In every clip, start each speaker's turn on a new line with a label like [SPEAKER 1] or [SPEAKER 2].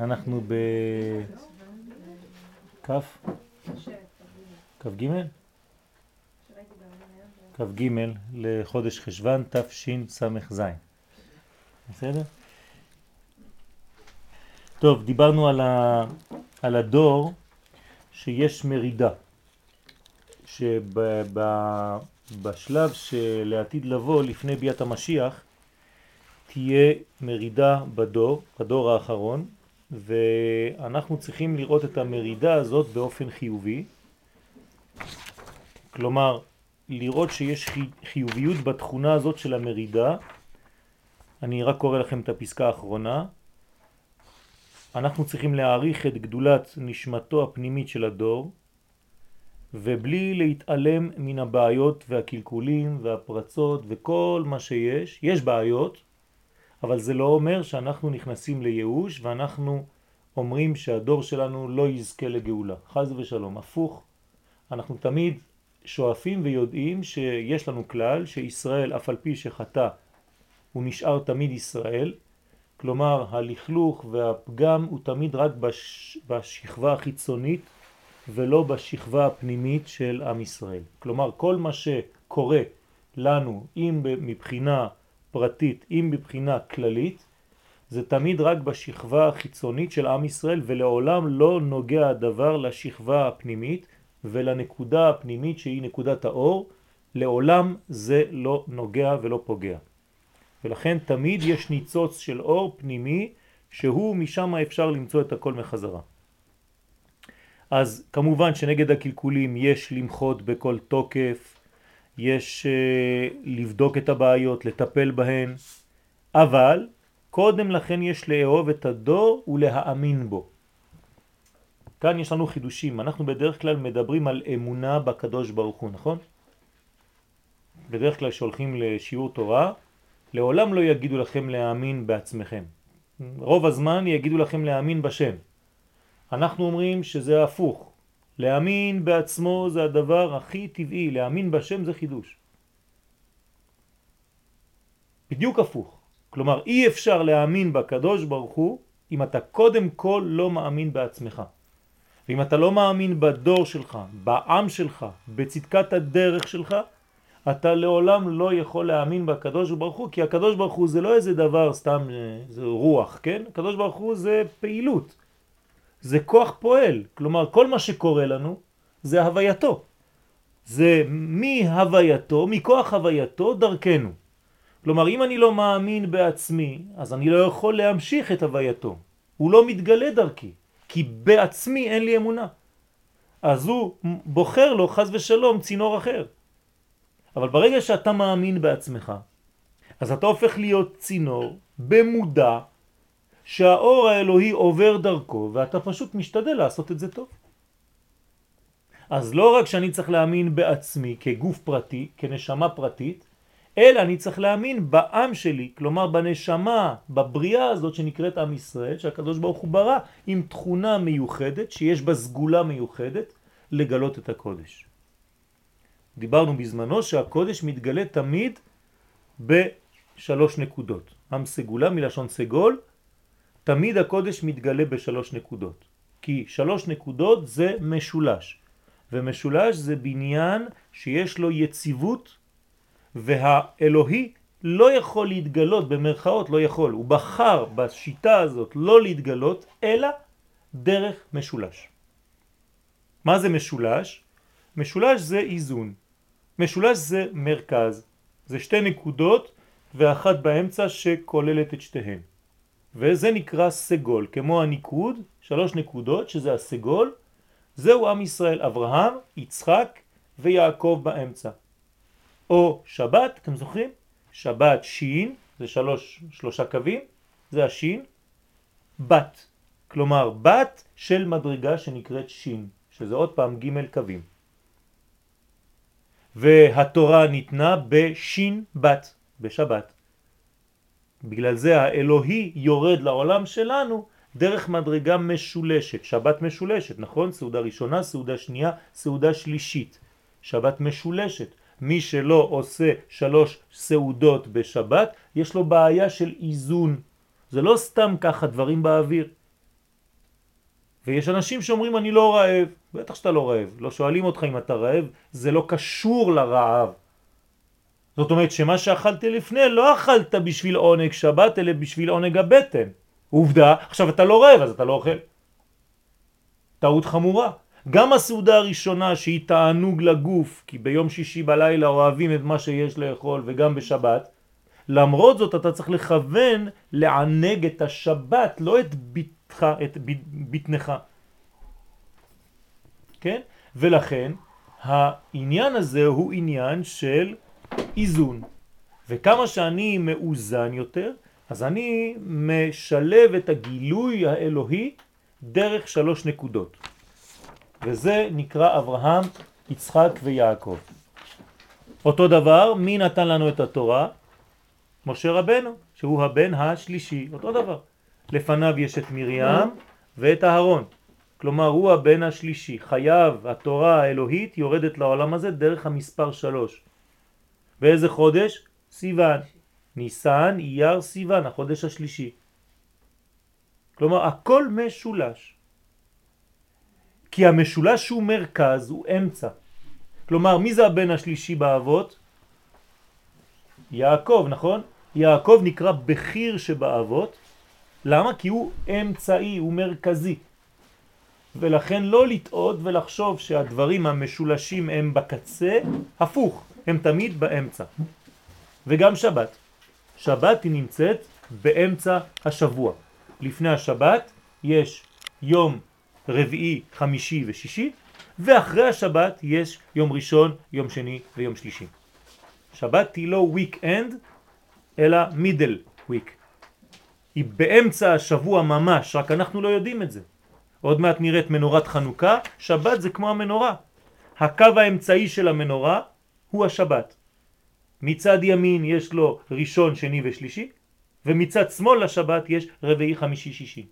[SPEAKER 1] אנחנו ב... כף? כ"ג? כ"ג לחודש חשוון תשס"ז. בסדר? טוב, דיברנו על, ה... על הדור שיש מרידה, שבשלב שלעתיד לבוא לפני ביאת המשיח תהיה מרידה בדור, בדור האחרון, ואנחנו צריכים לראות את המרידה הזאת באופן חיובי, כלומר לראות שיש חיוביות בתכונה הזאת של המרידה. אני רק קורא לכם את הפסקה האחרונה. אנחנו צריכים להעריך את גדולת נשמתו הפנימית של הדור, ובלי להתעלם מן הבעיות והקלקולים והפרצות וכל מה שיש. יש בעיות, אבל זה לא אומר שאנחנו נכנסים לייאוש ואנחנו אומרים שהדור שלנו לא יזכה לגאולה. חז ושלום, הפוך. אנחנו תמיד שואפים ויודעים שיש לנו כלל שישראל אף על פי שחטא הוא נשאר תמיד ישראל, כלומר הלכלוך והפגם הוא תמיד רק בש... בשכבה החיצונית ולא בשכבה הפנימית של עם ישראל. כלומר כל מה שקורה לנו אם מבחינה פרטית אם מבחינה כללית זה תמיד רק בשכבה החיצונית של עם ישראל ולעולם לא נוגע הדבר לשכבה הפנימית ולנקודה הפנימית שהיא נקודת האור, לעולם זה לא נוגע ולא פוגע. ולכן תמיד יש ניצוץ של אור פנימי שהוא משם אפשר למצוא את הכל מחזרה. אז כמובן שנגד הקלקולים יש למחות בכל תוקף, יש uh, לבדוק את הבעיות, לטפל בהן, אבל קודם לכן יש לאהוב את הדור ולהאמין בו. כאן יש לנו חידושים, אנחנו בדרך כלל מדברים על אמונה בקדוש ברוך הוא, נכון? בדרך כלל שהולכים לשיעור תורה, לעולם לא יגידו לכם להאמין בעצמכם. רוב הזמן יגידו לכם להאמין בשם. אנחנו אומרים שזה הפוך. להאמין בעצמו זה הדבר הכי טבעי, להאמין בשם זה חידוש. בדיוק הפוך. כלומר, אי אפשר להאמין בקדוש ברוך הוא אם אתה קודם כל לא מאמין בעצמך. ואם אתה לא מאמין בדור שלך, בעם שלך, בצדקת הדרך שלך, אתה לעולם לא יכול להאמין בקדוש ברוך הוא, כי הקדוש ברוך הוא זה לא איזה דבר סתם, זה רוח, כן? הקדוש ברוך הוא זה פעילות, זה כוח פועל, כלומר כל מה שקורה לנו זה הווייתו, זה מהווייתו, מכוח הווייתו דרכנו. כלומר אם אני לא מאמין בעצמי, אז אני לא יכול להמשיך את הווייתו, הוא לא מתגלה דרכי. כי בעצמי אין לי אמונה. אז הוא בוחר לו חז ושלום צינור אחר. אבל ברגע שאתה מאמין בעצמך, אז אתה הופך להיות צינור במודע שהאור האלוהי עובר דרכו ואתה פשוט משתדל לעשות את זה טוב. אז לא רק שאני צריך להאמין בעצמי כגוף פרטי, כנשמה פרטית, אלא אני צריך להאמין בעם שלי, כלומר בנשמה, בבריאה הזאת שנקראת עם ישראל, שהקדוש ברוך הוא ברא עם תכונה מיוחדת, שיש בה סגולה מיוחדת, לגלות את הקודש. דיברנו בזמנו שהקודש מתגלה תמיד בשלוש נקודות. עם סגולה מלשון סגול, תמיד הקודש מתגלה בשלוש נקודות. כי שלוש נקודות זה משולש, ומשולש זה בניין שיש לו יציבות והאלוהי לא יכול להתגלות במרכאות, לא יכול, הוא בחר בשיטה הזאת לא להתגלות אלא דרך משולש. מה זה משולש? משולש זה איזון, משולש זה מרכז, זה שתי נקודות ואחת באמצע שכוללת את שתיהן. וזה נקרא סגול, כמו הניקוד, שלוש נקודות שזה הסגול, זהו עם ישראל, אברהם, יצחק ויעקב באמצע. או שבת, אתם זוכרים? שבת שין, זה שלוש, שלושה קווים, זה השין, בת, כלומר בת של מדרגה שנקראת שין, שזה עוד פעם ג' קווים. והתורה ניתנה בשין בת, בשבת. בגלל זה האלוהי יורד לעולם שלנו דרך מדרגה משולשת, שבת משולשת, נכון? סעודה ראשונה, סעודה שנייה, סעודה שלישית. שבת משולשת. מי שלא עושה שלוש סעודות בשבת, יש לו בעיה של איזון. זה לא סתם ככה דברים באוויר. ויש אנשים שאומרים אני לא רעב, בטח שאתה לא רעב, לא שואלים אותך אם אתה רעב, זה לא קשור לרעב. זאת אומרת שמה שאכלת לפני לא אכלת בשביל עונג שבת אלא בשביל עונג הבטן. עובדה, עכשיו אתה לא רעב אז אתה לא אוכל. טעות חמורה. גם הסעודה הראשונה שהיא תענוג לגוף, כי ביום שישי בלילה אוהבים את מה שיש לאכול וגם בשבת, למרות זאת אתה צריך לכוון לענג את השבת, לא את ביתך, את ביתנך. כן? ולכן העניין הזה הוא עניין של איזון. וכמה שאני מאוזן יותר, אז אני משלב את הגילוי האלוהי דרך שלוש נקודות. וזה נקרא אברהם, יצחק ויעקב. אותו דבר, מי נתן לנו את התורה? משה רבנו, שהוא הבן השלישי, אותו דבר. לפניו יש את מרים ואת אהרון. כלומר הוא הבן השלישי. חייב התורה האלוהית יורדת לעולם הזה דרך המספר שלוש. באיזה חודש? סיוון. ניסן, אייר, סיוון, החודש השלישי. כלומר הכל משולש. כי המשולש הוא מרכז, הוא אמצע. כלומר, מי זה הבן השלישי באבות? יעקב, נכון? יעקב נקרא בכיר שבאבות. למה? כי הוא אמצעי, הוא מרכזי. ולכן לא לטעות ולחשוב שהדברים המשולשים הם בקצה, הפוך, הם תמיד באמצע. וגם שבת. שבת היא נמצאת באמצע השבוע. לפני השבת יש יום רביעי, חמישי ושישי, ואחרי השבת יש יום ראשון, יום שני ויום שלישי. שבת היא לא weekend, אלא middle week. היא באמצע השבוע ממש, רק אנחנו לא יודעים את זה. עוד מעט נראית מנורת חנוכה, שבת זה כמו המנורה. הקו האמצעי של המנורה הוא השבת. מצד ימין יש לו ראשון, שני ושלישי, ומצד שמאל לשבת יש רביעי, חמישי, שישי.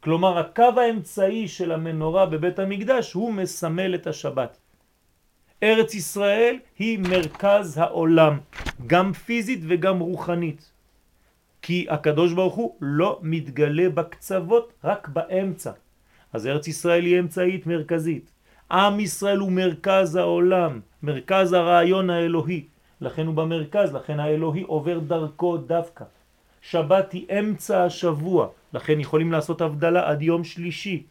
[SPEAKER 1] כלומר הקו האמצעי של המנורה בבית המקדש הוא מסמל את השבת. ארץ ישראל היא מרכז העולם, גם פיזית וגם רוחנית. כי הקדוש ברוך הוא לא מתגלה בקצוות, רק באמצע. אז ארץ ישראל היא אמצעית מרכזית. עם ישראל הוא מרכז העולם, מרכז הרעיון האלוהי. לכן הוא במרכז, לכן האלוהי עובר דרכו דווקא. שבת היא אמצע השבוע, לכן יכולים לעשות הבדלה עד יום שלישי.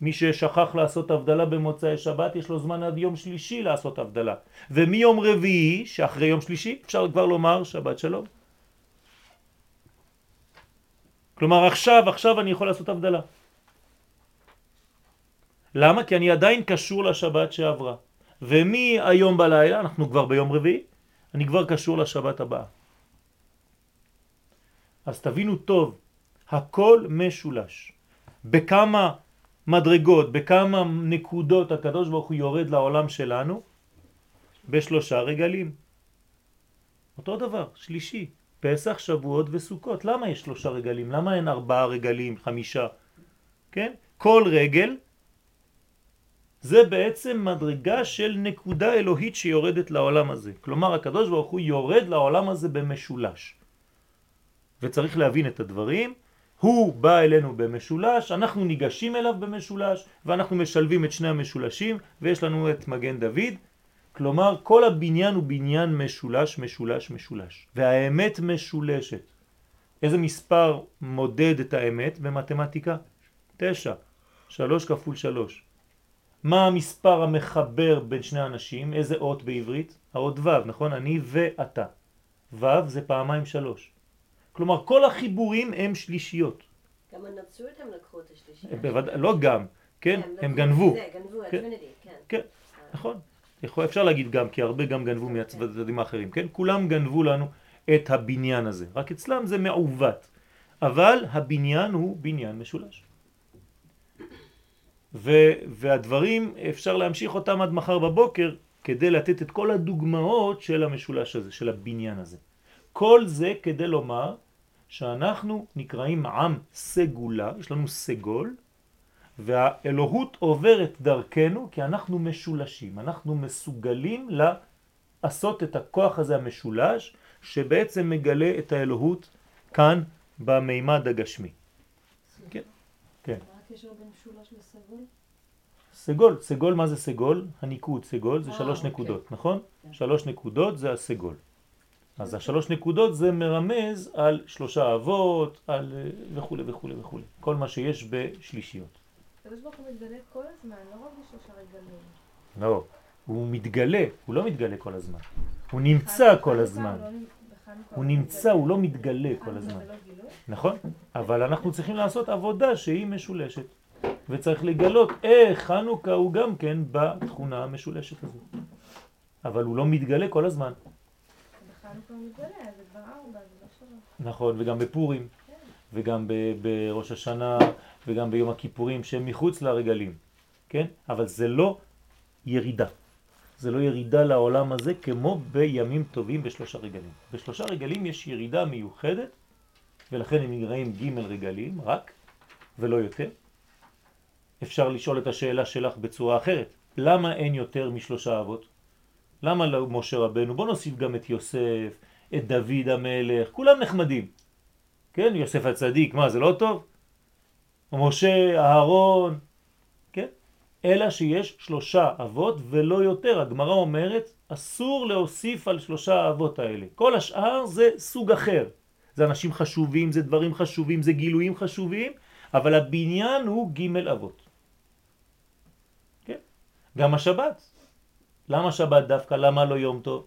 [SPEAKER 1] מי ששכח לעשות הבדלה במוצאי שבת, יש לו זמן עד יום שלישי לעשות הבדלה. ומיום רביעי, שאחרי יום שלישי, אפשר כבר לומר שבת שלום. כלומר עכשיו, עכשיו אני יכול לעשות הבדלה. למה? כי אני עדיין קשור לשבת שעברה. ומי היום בלילה, אנחנו כבר ביום רביעי, אני כבר קשור לשבת הבאה. אז תבינו טוב, הכל משולש. בכמה מדרגות, בכמה נקודות הקדוש ברוך הוא יורד לעולם שלנו? בשלושה רגלים. אותו דבר, שלישי, פסח, שבועות וסוכות. למה יש שלושה רגלים? למה אין ארבעה רגלים, חמישה? כן? כל רגל זה בעצם מדרגה של נקודה אלוהית שיורדת לעולם הזה. כלומר, הקדוש ברוך הוא יורד לעולם הזה במשולש. וצריך להבין את הדברים. הוא בא אלינו במשולש, אנחנו ניגשים אליו במשולש, ואנחנו משלבים את שני המשולשים, ויש לנו את מגן דוד. כלומר, כל הבניין הוא בניין משולש, משולש, משולש. והאמת משולשת. איזה מספר מודד את האמת במתמטיקה? תשע. שלוש כפול שלוש. מה המספר המחבר בין שני אנשים? איזה אות בעברית? האות ו', נכון? אני ואתה. ו' זה פעמיים שלוש. כלומר, כל החיבורים הם שלישיות.
[SPEAKER 2] גם הנצרות הם לקחו את השלישיות.
[SPEAKER 1] בוודאי, לא גם, כן? כן הם גנבו.
[SPEAKER 2] זה, גנבו, כן. הטריניטי, כן.
[SPEAKER 1] כן, נכון. יכול, אפשר להגיד גם, כי הרבה גם גנבו מהצדדים האחרים, כן? כולם גנבו לנו את הבניין הזה. רק אצלם זה מעוות. אבל הבניין הוא בניין משולש. ו, והדברים אפשר להמשיך אותם עד מחר בבוקר כדי לתת את כל הדוגמאות של המשולש הזה, של הבניין הזה. כל זה כדי לומר שאנחנו נקראים עם סגולה, יש לנו סגול, והאלוהות עוברת דרכנו כי אנחנו משולשים, אנחנו מסוגלים לעשות את הכוח הזה המשולש שבעצם מגלה את האלוהות כאן במימד הגשמי. כן, כן.
[SPEAKER 3] הקשר בין משולש לסגול?
[SPEAKER 1] סגול, סגול מה זה סגול? הניקוד סגול זה
[SPEAKER 3] אה,
[SPEAKER 1] שלוש
[SPEAKER 3] אוקיי.
[SPEAKER 1] נקודות, נכון?
[SPEAKER 3] כן.
[SPEAKER 1] שלוש נקודות זה הסגול. אז השלוש נקודות זה מרמז על שלושה אבות, על אה, וכו' וכו' וכו'. כל מה שיש בשלישיות.
[SPEAKER 3] הקדוש ברוך הוא מתגלה כל הזמן, לא רק בשלושה רגלים.
[SPEAKER 1] לא, הוא מתגלה, הוא לא מתגלה כל הזמן. הוא נמצא כל הזמן.
[SPEAKER 3] לא
[SPEAKER 1] הוא
[SPEAKER 3] לא
[SPEAKER 1] נמצא. הוא לא מתגלה כל הזמן. נכון? אבל אנחנו צריכים לעשות עבודה שהיא משולשת. וצריך לגלות איך חנוכה הוא גם כן בתכונה המשולשת הזו. אבל הוא לא מתגלה כל הזמן.
[SPEAKER 3] בחנוכה הוא מתגלה, אז זה כבר ארבע, זה לא שלוש.
[SPEAKER 1] נכון, וגם בפורים, וגם ב- בראש השנה, וגם ביום הכיפורים, שהם מחוץ לרגלים, כן? אבל זה לא ירידה. זה לא ירידה לעולם הזה כמו בימים טובים בשלושה רגלים. בשלושה רגלים יש ירידה מיוחדת, ולכן הם נקראים ג' רגלים, רק, ולא יותר. אפשר לשאול את השאלה שלך בצורה אחרת. למה אין יותר משלושה אבות? למה לא משה רבנו? בוא נוסיף גם את יוסף, את דוד המלך, כולם נחמדים. כן, יוסף הצדיק, מה זה לא טוב? משה, אהרון, כן? אלא שיש שלושה אבות ולא יותר. הגמרא אומרת, אסור להוסיף על שלושה האבות האלה. כל השאר זה סוג אחר. זה אנשים חשובים, זה דברים חשובים, זה גילויים חשובים, אבל הבניין הוא ג' אבות. כן? גם השבת. למה שבת דווקא? למה לא יום טוב?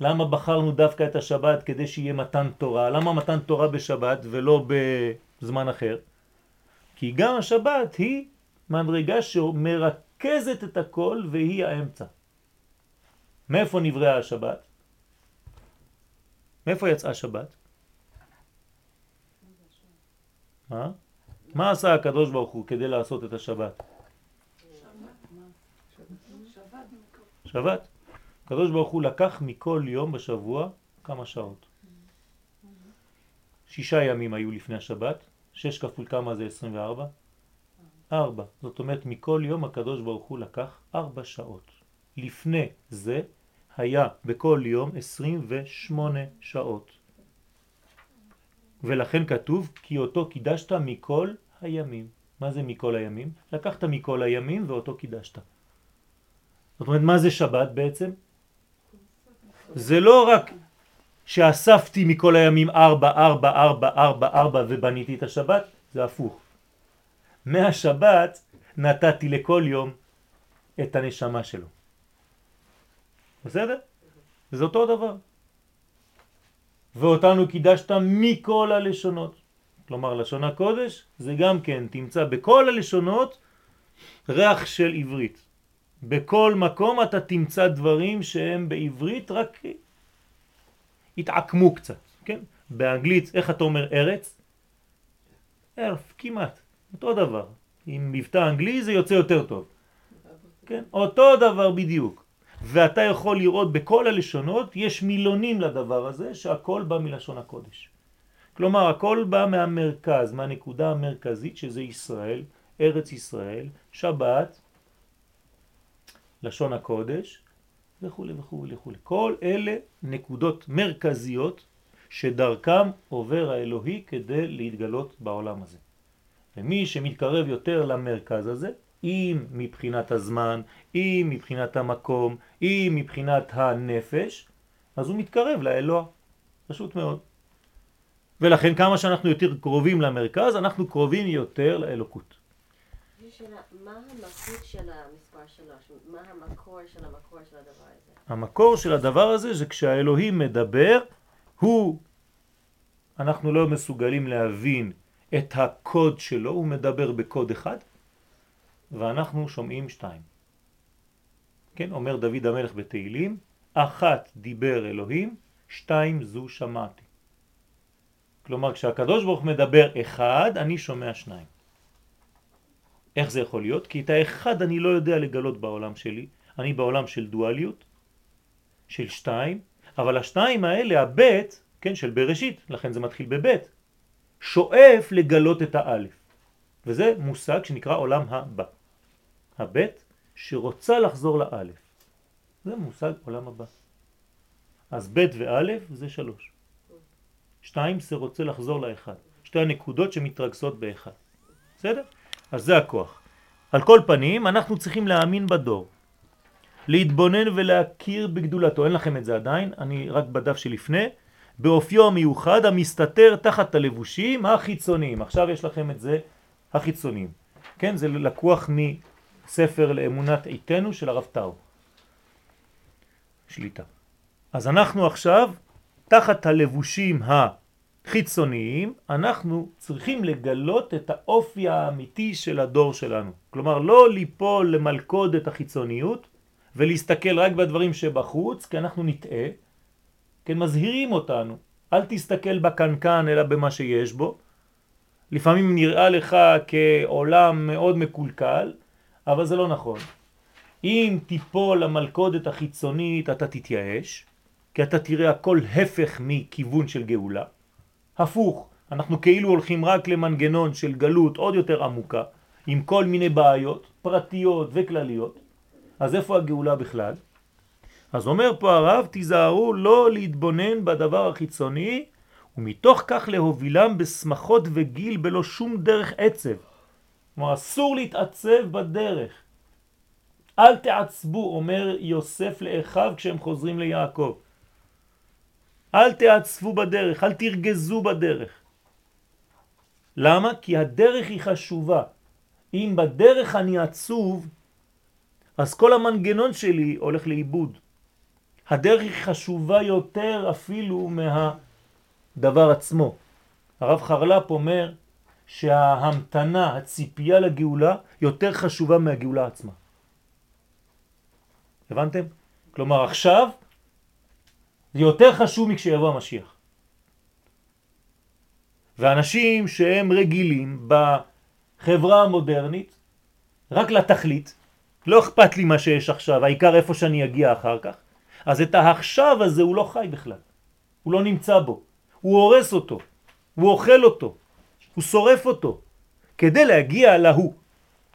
[SPEAKER 1] למה בחרנו דווקא את השבת כדי שיהיה מתן תורה? למה מתן תורה בשבת ולא בזמן אחר? כי גם השבת היא מדרגה שמרכזת את הכל והיא האמצע. מאיפה נבראה השבת? מאיפה יצאה השבת? מה? מה עשה הקדוש ברוך הוא כדי לעשות את השבת? שבת. הקדוש ברוך הוא לקח מכל יום בשבוע כמה שעות. שישה ימים היו לפני השבת, שש כפול כמה זה 24? ארבע. זאת אומרת מכל יום הקדוש ברוך הוא לקח ארבע שעות. לפני זה היה בכל יום 28 שעות. ולכן כתוב כי אותו קידשת מכל הימים. מה זה מכל הימים? לקחת מכל הימים ואותו קידשת. זאת אומרת, מה זה שבת בעצם? זה לא רק שאספתי מכל הימים ארבע, ארבע, ארבע, ארבע, ארבע ובניתי את השבת, זה הפוך. מהשבת נתתי לכל יום את הנשמה שלו. בסדר? זה אותו דבר. ואותנו קידשת מכל הלשונות. כלומר, לשון הקודש זה גם כן, תמצא בכל הלשונות ריח של עברית. בכל מקום אתה תמצא דברים שהם בעברית רק התעקמו קצת, כן? באנגלית, איך אתה אומר ארץ? ארף, כמעט, אותו דבר. עם מבטא אנגלי זה יוצא יותר טוב. כן? אותו דבר בדיוק. ואתה יכול לראות בכל הלשונות, יש מילונים לדבר הזה, שהכל בא מלשון הקודש. כלומר, הכל בא מהמרכז, מהנקודה המרכזית שזה ישראל, ארץ ישראל, שבת, לשון הקודש וכו' וכו' וכו'. כל אלה נקודות מרכזיות שדרכם עובר האלוהי כדי להתגלות בעולם הזה. ומי שמתקרב יותר למרכז הזה, אם מבחינת הזמן, אם מבחינת המקום, אם מבחינת הנפש, אז הוא מתקרב לאלוה. פשוט מאוד. ולכן כמה שאנחנו יותר קרובים למרכז, אנחנו קרובים יותר לאלוקות.
[SPEAKER 2] שאלה, מה המהות של המספר שלוש? מה המקור של המקור של הדבר הזה?
[SPEAKER 1] המקור של הדבר הזה זה כשהאלוהים מדבר, הוא, אנחנו לא מסוגלים להבין את הקוד שלו, הוא מדבר בקוד אחד, ואנחנו שומעים שתיים. כן, אומר דוד המלך בתהילים, אחת דיבר אלוהים, שתיים זו שמעתי. כלומר, כשהקדוש ברוך מדבר אחד, אני שומע שניים. איך זה יכול להיות? כי את האחד אני לא יודע לגלות בעולם שלי, אני בעולם של דואליות, של שתיים, אבל השתיים האלה, הבית, כן, של בראשית, לכן זה מתחיל בבית, שואף לגלות את האלף. וזה מושג שנקרא עולם הבא. הבית שרוצה לחזור לאלף. זה מושג עולם הבא. אז בית ואלף זה שלוש. שתיים זה רוצה לחזור לאחד. שתי הנקודות שמתרכזות באחד. בסדר? אז זה הכוח. על כל פנים, אנחנו צריכים להאמין בדור. להתבונן ולהכיר בגדולתו. אין לכם את זה עדיין, אני רק בדף שלפני. באופיו המיוחד המסתתר תחת הלבושים החיצוניים. עכשיו יש לכם את זה החיצוניים. כן, זה לקוח מספר לאמונת עיתנו של הרב טאו. שליטה. אז אנחנו עכשיו, תחת הלבושים החיצוניים, אנחנו צריכים לגלות את האופי האמיתי של הדור שלנו. כלומר, לא ליפול למלכוד את החיצוניות ולהסתכל רק בדברים שבחוץ, כי אנחנו נטעה, כן, מזהירים אותנו. אל תסתכל בקנקן אלא במה שיש בו. לפעמים נראה לך כעולם מאוד מקולקל, אבל זה לא נכון. אם תיפול למלכודת החיצונית אתה תתייאש, כי אתה תראה הכל הפך מכיוון של גאולה. הפוך, אנחנו כאילו הולכים רק למנגנון של גלות עוד יותר עמוקה, עם כל מיני בעיות פרטיות וכלליות. אז איפה הגאולה בכלל? אז אומר פה הרב, תיזהרו לא להתבונן בדבר החיצוני, ומתוך כך להובילם בשמחות וגיל בלא שום דרך עצב. כלומר, אסור להתעצב בדרך. אל תעצבו, אומר יוסף לאחיו כשהם חוזרים ליעקב. אל תעצבו בדרך, אל תרגזו בדרך. למה? כי הדרך היא חשובה. אם בדרך אני עצוב, אז כל המנגנון שלי הולך לאיבוד. הדרך היא חשובה יותר אפילו מהדבר עצמו. הרב חרל"פ אומר שההמתנה, הציפייה לגאולה, יותר חשובה מהגאולה עצמה. הבנתם? כלומר עכשיו זה יותר חשוב מכשיבוא המשיח. ואנשים שהם רגילים בחברה המודרנית רק לתכלית, לא אכפת לי מה שיש עכשיו, העיקר איפה שאני אגיע אחר כך, אז את העכשיו הזה הוא לא חי בכלל, הוא לא נמצא בו, הוא הורס אותו, הוא אוכל אותו, הוא שורף אותו, כדי להגיע להוא.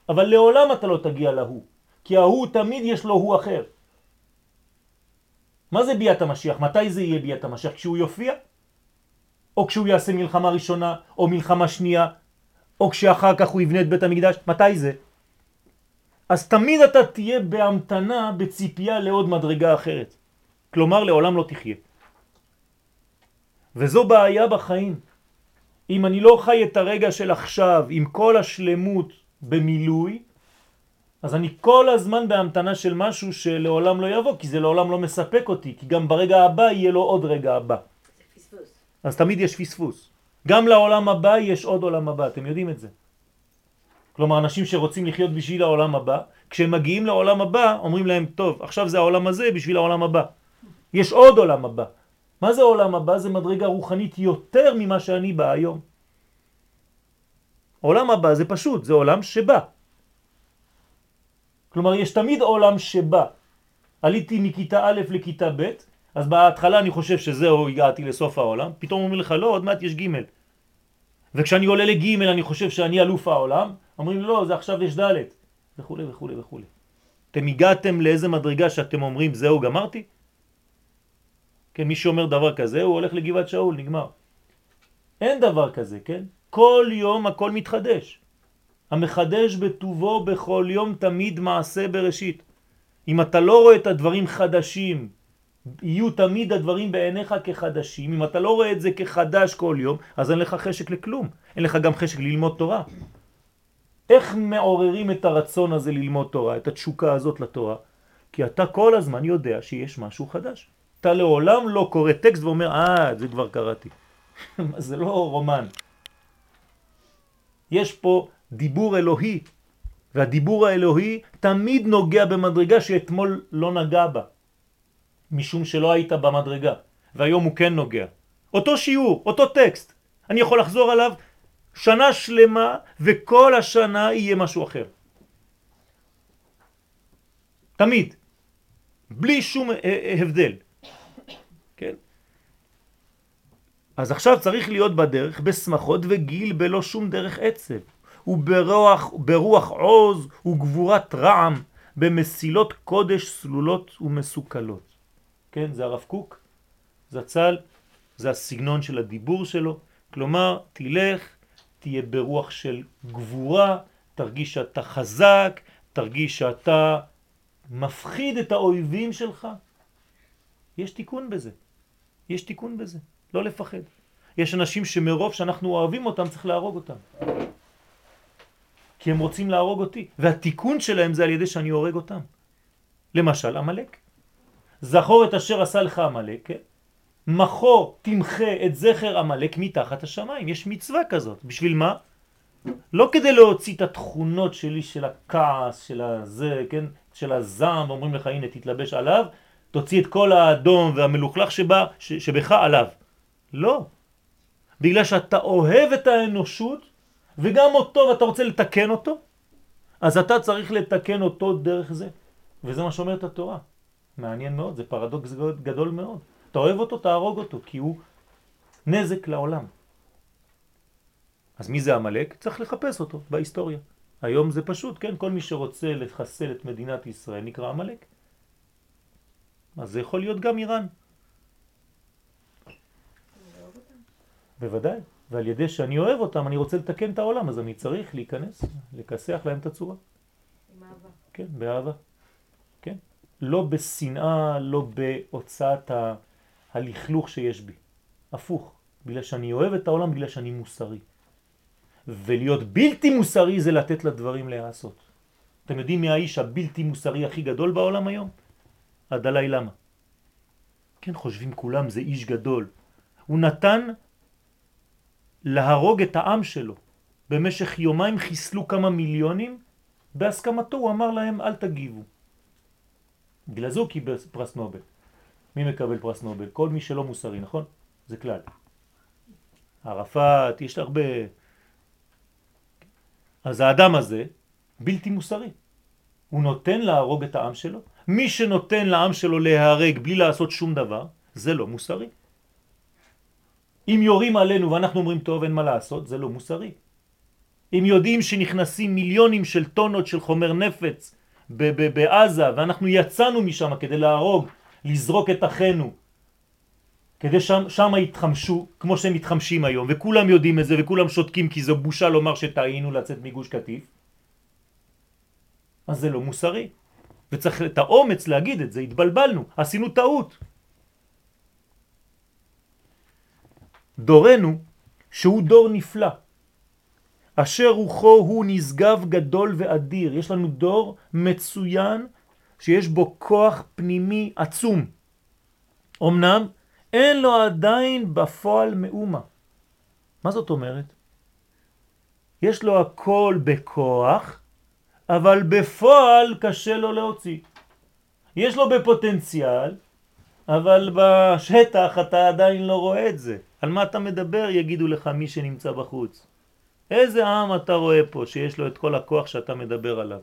[SPEAKER 1] אבל לעולם אתה לא תגיע להוא, כי ההוא תמיד יש לו הוא אחר. מה זה ביאת המשיח? מתי זה יהיה ביאת המשיח? כשהוא יופיע? או כשהוא יעשה מלחמה ראשונה, או מלחמה שנייה, או כשאחר כך הוא יבנה את בית המקדש? מתי זה? אז תמיד אתה תהיה בהמתנה, בציפייה לעוד מדרגה אחרת. כלומר, לעולם לא תחיה. וזו בעיה בחיים. אם אני לא חי את הרגע של עכשיו עם כל השלמות במילוי, אז אני כל הזמן בהמתנה של משהו שלעולם לא יבוא, כי זה לעולם לא מספק אותי, כי גם ברגע הבא יהיה לו עוד רגע הבא. אז תמיד יש פספוס. גם לעולם הבא יש עוד עולם הבא, אתם יודעים את זה. כלומר, אנשים שרוצים לחיות בשביל העולם הבא, כשהם מגיעים לעולם הבא, אומרים להם, טוב, עכשיו זה העולם הזה בשביל העולם הבא. יש עוד עולם הבא. מה זה עולם הבא? זה מדרגה רוחנית יותר ממה שאני בא היום. עולם הבא זה פשוט, זה עולם שבא. כלומר, יש תמיד עולם שבא. עליתי מכיתה א' לכיתה ב', אז בהתחלה אני חושב שזהו, הגעתי לסוף העולם, פתאום אומר לך, לא, עוד מעט יש ג' וכשאני עולה לג' אני חושב שאני אלוף העולם, אומרים לא, זה עכשיו יש ד' וכו' וכו' וכו'. אתם הגעתם לאיזה מדרגה שאתם אומרים, זהו, גמרתי? כן, מי שאומר דבר כזה, הוא הולך לגבעת שאול, נגמר. אין דבר כזה, כן? כל יום הכל מתחדש. המחדש בטובו בכל יום תמיד מעשה בראשית. אם אתה לא רואה את הדברים חדשים, יהיו תמיד הדברים בעיניך כחדשים. אם אתה לא רואה את זה כחדש כל יום, אז אין לך חשק לכלום. אין לך גם חשק ללמוד תורה. איך מעוררים את הרצון הזה ללמוד תורה, את התשוקה הזאת לתורה? כי אתה כל הזמן יודע שיש משהו חדש. אתה לעולם לא קורא טקסט ואומר, אה, זה כבר קראתי. זה לא רומן. יש פה דיבור אלוהי, והדיבור האלוהי תמיד נוגע במדרגה שאתמול לא נגע בה, משום שלא היית במדרגה, והיום הוא כן נוגע. אותו שיעור, אותו טקסט, אני יכול לחזור עליו שנה שלמה וכל השנה יהיה משהו אחר. תמיד. בלי שום אה, אה, הבדל. כן? אז עכשיו צריך להיות בדרך בשמחות וגיל בלא שום דרך עצב. וברוח, ברוח עוז וגבורת רעם, במסילות קודש סלולות ומסוכלות. כן, זה הרב קוק, זצ"ל, זה הסגנון של הדיבור שלו, כלומר, תלך, תהיה ברוח של גבורה, תרגיש שאתה חזק, תרגיש שאתה מפחיד את האויבים שלך. יש תיקון בזה. יש תיקון בזה. לא לפחד. יש אנשים שמרוב שאנחנו אוהבים אותם צריך להרוג אותם. כי הם רוצים להרוג אותי, והתיקון שלהם זה על ידי שאני הורג אותם. למשל, המלאק. זכור את אשר עשה לך המלאק, כן? מחו תמחה את זכר המלאק מתחת השמיים. יש מצווה כזאת. בשביל מה? לא כדי להוציא את התכונות שלי של הכעס, של הזה, כן? של הזעם, ואומרים לך הנה תתלבש עליו, תוציא את כל האדום והמלוכלך שבה, ש, שבך עליו. לא. בגלל שאתה אוהב את האנושות וגם אותו ואתה רוצה לתקן אותו, אז אתה צריך לתקן אותו דרך זה. וזה מה שאומרת התורה. מעניין מאוד, זה פרדוקס גדול מאוד. אתה אוהב אותו, תהרוג אותו, כי הוא נזק לעולם. אז מי זה המלאק? צריך לחפש אותו בהיסטוריה. היום זה פשוט, כן? כל מי שרוצה לחסל את מדינת ישראל נקרא המלאק. אז זה יכול להיות גם איראן. בוודאי. ועל ידי שאני אוהב אותם, אני רוצה לתקן את העולם, אז אני צריך להיכנס, לכסח להם את הצורה.
[SPEAKER 3] עם אהבה.
[SPEAKER 1] כן, באהבה. כן. לא בשנאה, לא בהוצאת ה... הלכלוך שיש בי. הפוך. בגלל שאני אוהב את העולם, בגלל שאני מוסרי. ולהיות בלתי מוסרי זה לתת לדברים להיעשות. אתם יודעים מי האיש הבלתי מוסרי הכי גדול בעולם היום? הדלי למה. כן, חושבים כולם זה איש גדול. הוא נתן להרוג את העם שלו. במשך יומיים חיסלו כמה מיליונים, בהסכמתו הוא אמר להם אל תגיבו. בגלל זה הוא קיבל פרס נובל. מי מקבל פרס נובל? כל מי שלא מוסרי, נכון? זה כלל. ערפאת, יש הרבה... אז האדם הזה בלתי מוסרי. הוא נותן להרוג את העם שלו. מי שנותן לעם שלו לההרג בלי לעשות שום דבר, זה לא מוסרי. אם יורים עלינו ואנחנו אומרים טוב אין מה לעשות, זה לא מוסרי. אם יודעים שנכנסים מיליונים של טונות של חומר נפץ בעזה ואנחנו יצאנו משם כדי להרוג, לזרוק את אחינו, כדי שם, שם יתחמשו כמו שהם מתחמשים היום וכולם יודעים את זה וכולם שותקים כי זו בושה לומר שטעינו לצאת מגוש קטיף אז זה לא מוסרי וצריך את האומץ להגיד את זה, התבלבלנו, עשינו טעות דורנו שהוא דור נפלא, אשר רוחו הוא נשגב גדול ואדיר. יש לנו דור מצוין שיש בו כוח פנימי עצום. אמנם אין לו עדיין בפועל מאומה. מה זאת אומרת? יש לו הכל בכוח, אבל בפועל קשה לו להוציא. יש לו בפוטנציאל, אבל בשטח אתה עדיין לא רואה את זה. על מה אתה מדבר יגידו לך מי שנמצא בחוץ. איזה עם אתה רואה פה שיש לו את כל הכוח שאתה מדבר עליו?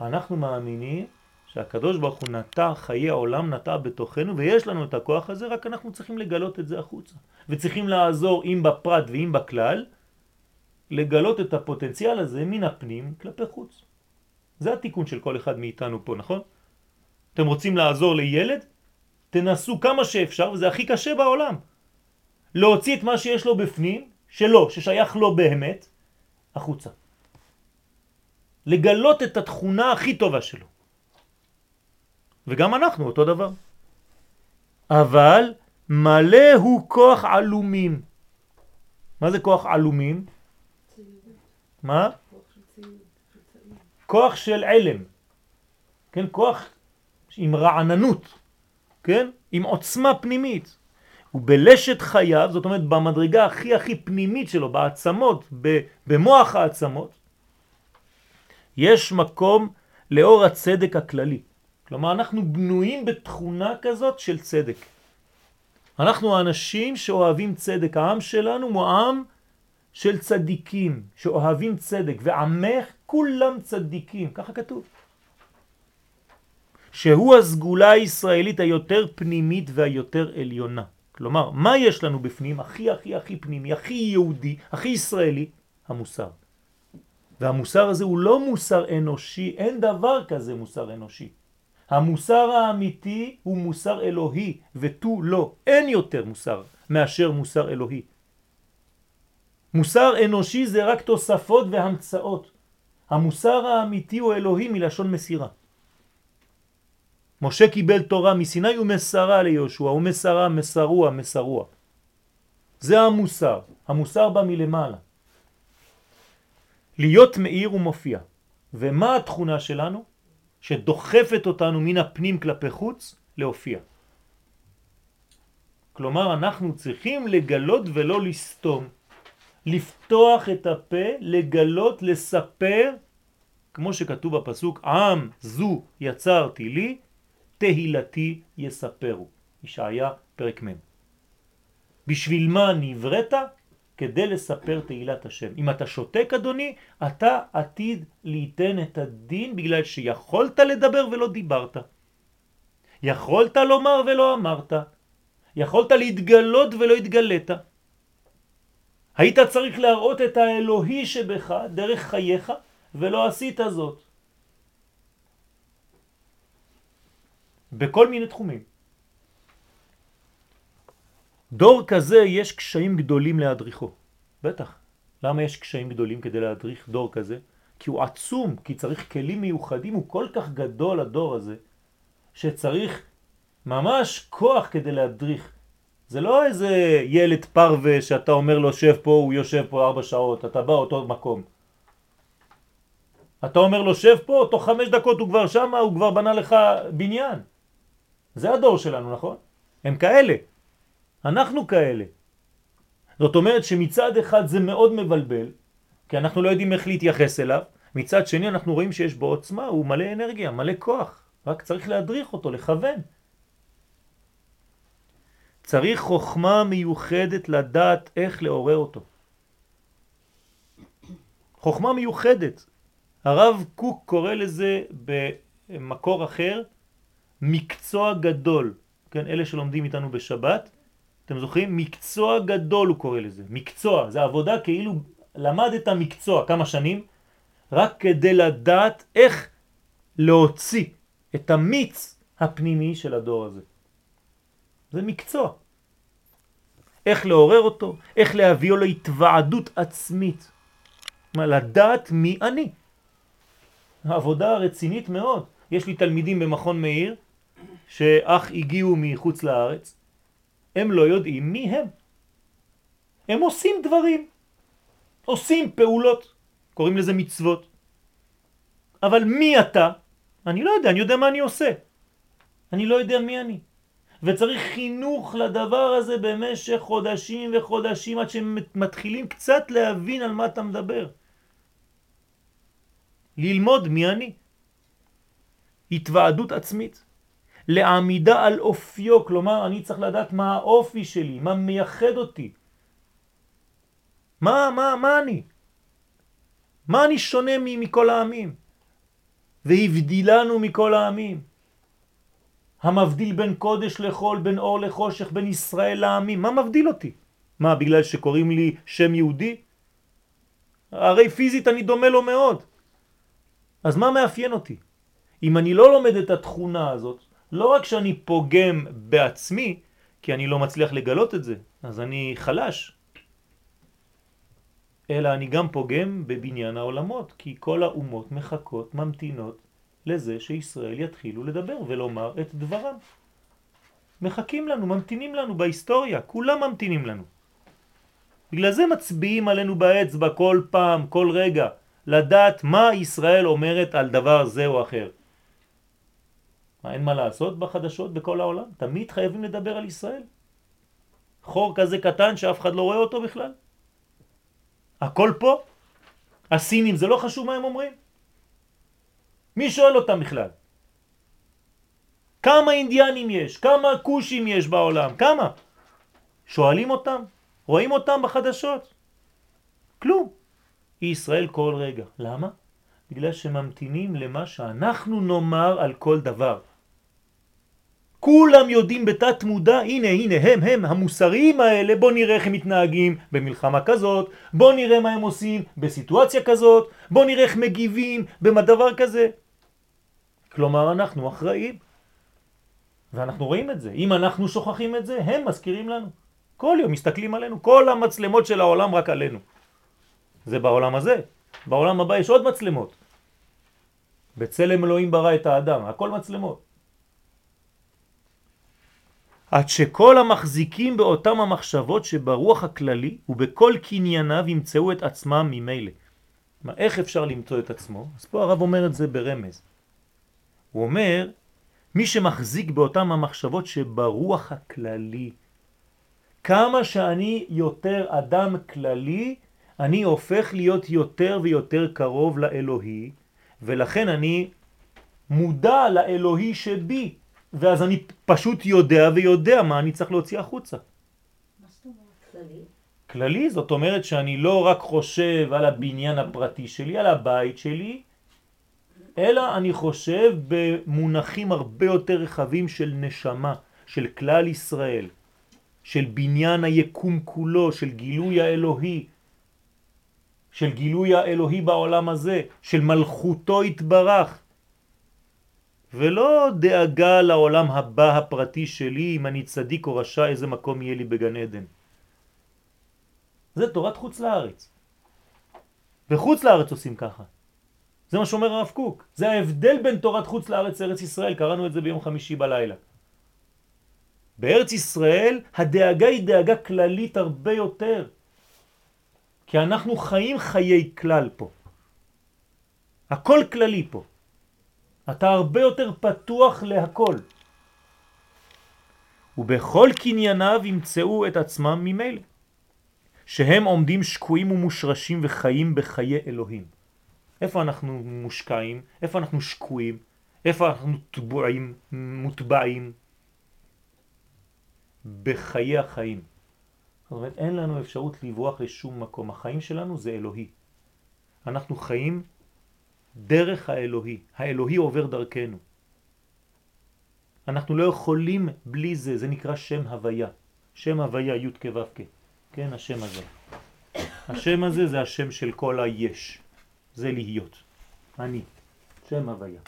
[SPEAKER 1] אנחנו מאמינים שהקדוש ברוך הוא נטע חיי העולם, נטע בתוכנו ויש לנו את הכוח הזה, רק אנחנו צריכים לגלות את זה החוצה. וצריכים לעזור אם בפרט ואם בכלל, לגלות את הפוטנציאל הזה מן הפנים כלפי חוץ. זה התיקון של כל אחד מאיתנו פה, נכון? אתם רוצים לעזור לילד? תנסו כמה שאפשר, וזה הכי קשה בעולם. להוציא את מה שיש לו בפנים, שלו, ששייך לו באמת, החוצה. לגלות את התכונה הכי טובה שלו. וגם אנחנו אותו דבר. אבל מלא הוא כוח עלומים. מה זה כוח עלומים? מה? כוח של עלם. כן, כוח עם רעננות. כן? עם עוצמה פנימית. ובלשת חייו, זאת אומרת במדרגה הכי הכי פנימית שלו, בעצמות, במוח העצמות, יש מקום לאור הצדק הכללי. כלומר, אנחנו בנויים בתכונה כזאת של צדק. אנחנו האנשים שאוהבים צדק. העם שלנו הוא עם של צדיקים, שאוהבים צדק, ועמך כולם צדיקים, ככה כתוב. שהוא הסגולה הישראלית היותר פנימית והיותר עליונה. כלומר, מה יש לנו בפנים? הכי הכי הכי פנימי, הכי יהודי, הכי ישראלי, המוסר. והמוסר הזה הוא לא מוסר אנושי, אין דבר כזה מוסר אנושי. המוסר האמיתי הוא מוסר אלוהי, ותו לא. אין יותר מוסר מאשר מוסר אלוהי. מוסר אנושי זה רק תוספות והמצאות. המוסר האמיתי הוא אלוהי מלשון מסירה. משה קיבל תורה מסיני ומסרה ליהושע, ומסרה מסרוע מסרוע. זה המוסר, המוסר בא מלמעלה. להיות מאיר ומופיע. ומה התכונה שלנו? שדוחפת אותנו מן הפנים כלפי חוץ להופיע. כלומר אנחנו צריכים לגלות ולא לסתום. לפתוח את הפה, לגלות, לספר, כמו שכתוב בפסוק, עם זו יצרתי לי, תהילתי יספרו. ישעיה פרק מ'. בשביל מה נבראת? כדי לספר תהילת השם. אם אתה שותק אדוני, אתה עתיד ליתן את הדין בגלל שיכולת לדבר ולא דיברת. יכולת לומר ולא אמרת. יכולת להתגלות ולא התגלת. היית צריך להראות את האלוהי שבך דרך חייך ולא עשית זאת. בכל מיני תחומים. דור כזה יש קשיים גדולים להדריכו. בטח. למה יש קשיים גדולים כדי להדריך דור כזה? כי הוא עצום, כי צריך כלים מיוחדים, הוא כל כך גדול הדור הזה, שצריך ממש כוח כדי להדריך. זה לא איזה ילד פרווה שאתה אומר לו שב פה, הוא יושב פה ארבע שעות, אתה בא אותו מקום. אתה אומר לו שב פה, תוך חמש דקות הוא כבר שם, הוא כבר בנה לך בניין. זה הדור שלנו, נכון? הם כאלה. אנחנו כאלה. זאת אומרת שמצד אחד זה מאוד מבלבל, כי אנחנו לא יודעים איך להתייחס אליו, מצד שני אנחנו רואים שיש בו עוצמה, הוא מלא אנרגיה, מלא כוח, רק צריך להדריך אותו, לכוון. צריך חוכמה מיוחדת לדעת איך לעורר אותו. חוכמה מיוחדת. הרב קוק קורא לזה במקור אחר מקצוע גדול. כן, אלה שלומדים איתנו בשבת, אתם זוכרים? מקצוע גדול הוא קורא לזה. מקצוע, זה עבודה כאילו למד את המקצוע כמה שנים, רק כדי לדעת איך להוציא את המיץ הפנימי של הדור הזה. זה מקצוע. איך לעורר אותו, איך להביאו להתוועדות עצמית. מה, לדעת מי אני. העבודה רצינית מאוד. יש לי תלמידים במכון מאיר שאך הגיעו מחוץ לארץ, הם לא יודעים מי הם. הם עושים דברים, עושים פעולות, קוראים לזה מצוות. אבל מי אתה? אני לא יודע, אני יודע מה אני עושה. אני לא יודע מי אני. וצריך חינוך לדבר הזה במשך חודשים וחודשים עד שהם מתחילים קצת להבין על מה אתה מדבר. ללמוד מי אני. התוועדות עצמית. לעמידה על אופיו, כלומר אני צריך לדעת מה האופי שלי, מה מייחד אותי. מה, מה, מה אני? מה אני שונה מכל העמים? והבדילנו מכל העמים. המבדיל בין קודש לחול, בין אור לחושך, בין ישראל לעמים. מה מבדיל אותי? מה, בגלל שקוראים לי שם יהודי? הרי פיזית אני דומה לו מאוד. אז מה מאפיין אותי? אם אני לא לומד את התכונה הזאת, לא רק שאני פוגם בעצמי, כי אני לא מצליח לגלות את זה, אז אני חלש, אלא אני גם פוגם בבניין העולמות, כי כל האומות מחכות, ממתינות לזה שישראל יתחילו לדבר ולומר את דברם. מחכים לנו, ממתינים לנו בהיסטוריה, כולם ממתינים לנו. בגלל זה מצביעים עלינו באצבע כל פעם, כל רגע, לדעת מה ישראל אומרת על דבר זה או אחר. מה, אין מה לעשות בחדשות בכל העולם? תמיד חייבים לדבר על ישראל. חור כזה קטן שאף אחד לא רואה אותו בכלל. הכל פה. הסינים, זה לא חשוב מה הם אומרים? מי שואל אותם בכלל? כמה אינדיאנים יש? כמה קושים יש בעולם? כמה? שואלים אותם? רואים אותם בחדשות? כלום. ישראל כל רגע. למה? בגלל שממתינים למה שאנחנו נאמר על כל דבר. כולם יודעים בתת מודע, הנה הנה הם הם המוסריים האלה, בוא נראה איך הם מתנהגים במלחמה כזאת, בוא נראה מה הם עושים בסיטואציה כזאת, בוא נראה איך מגיבים בדבר כזה. כלומר אנחנו אחראים. ואנחנו רואים את זה. אם אנחנו שוכחים את זה, הם מזכירים לנו. כל יום מסתכלים עלינו, כל המצלמות של העולם רק עלינו. זה בעולם הזה. בעולם הבא יש עוד מצלמות. בצלם אלוהים ברא את האדם, הכל מצלמות. עד שכל המחזיקים באותם המחשבות שברוח הכללי ובכל קנייניו ימצאו את עצמם ממילא. איך אפשר למצוא את עצמו? אז פה הרב אומר את זה ברמז. הוא אומר, מי שמחזיק באותם המחשבות שברוח הכללי, כמה שאני יותר אדם כללי, אני הופך להיות יותר ויותר קרוב לאלוהי, ולכן אני מודע לאלוהי שבי, ואז אני פשוט יודע ויודע מה אני צריך להוציא החוצה.
[SPEAKER 3] מה זאת אומרת?
[SPEAKER 2] כללי.
[SPEAKER 1] כללי זאת אומרת שאני לא רק חושב על הבניין הפרטי שלי, על הבית שלי, אלא אני חושב במונחים הרבה יותר רחבים של נשמה, של כלל ישראל, של בניין היקום כולו, של גילוי האלוהי, של גילוי האלוהי בעולם הזה, של מלכותו התברך, ולא דאגה לעולם הבא הפרטי שלי, אם אני צדיק או רשע, איזה מקום יהיה לי בגן עדן. זה תורת חוץ לארץ. בחוץ לארץ עושים ככה. זה מה שאומר הרב קוק. זה ההבדל בין תורת חוץ לארץ לארץ ישראל, קראנו את זה ביום חמישי בלילה. בארץ ישראל הדאגה היא דאגה כללית הרבה יותר. כי אנחנו חיים חיי כלל פה. הכל כללי פה. אתה הרבה יותר פתוח להכל. ובכל קנייניו ימצאו את עצמם ממילא. שהם עומדים שקועים ומושרשים וחיים בחיי אלוהים. איפה אנחנו מושקעים? איפה אנחנו שקועים? איפה אנחנו טבועים, מוטבעים? בחיי החיים. זאת אומרת, אין לנו אפשרות לברוח לשום מקום. החיים שלנו זה אלוהי. אנחנו חיים דרך האלוהי. האלוהי עובר דרכנו. אנחנו לא יכולים בלי זה, זה נקרא שם הוויה. שם הוויה י' כו'. כן, השם הזה. השם הזה זה השם של כל היש. זה להיות. אני. שם הוויה.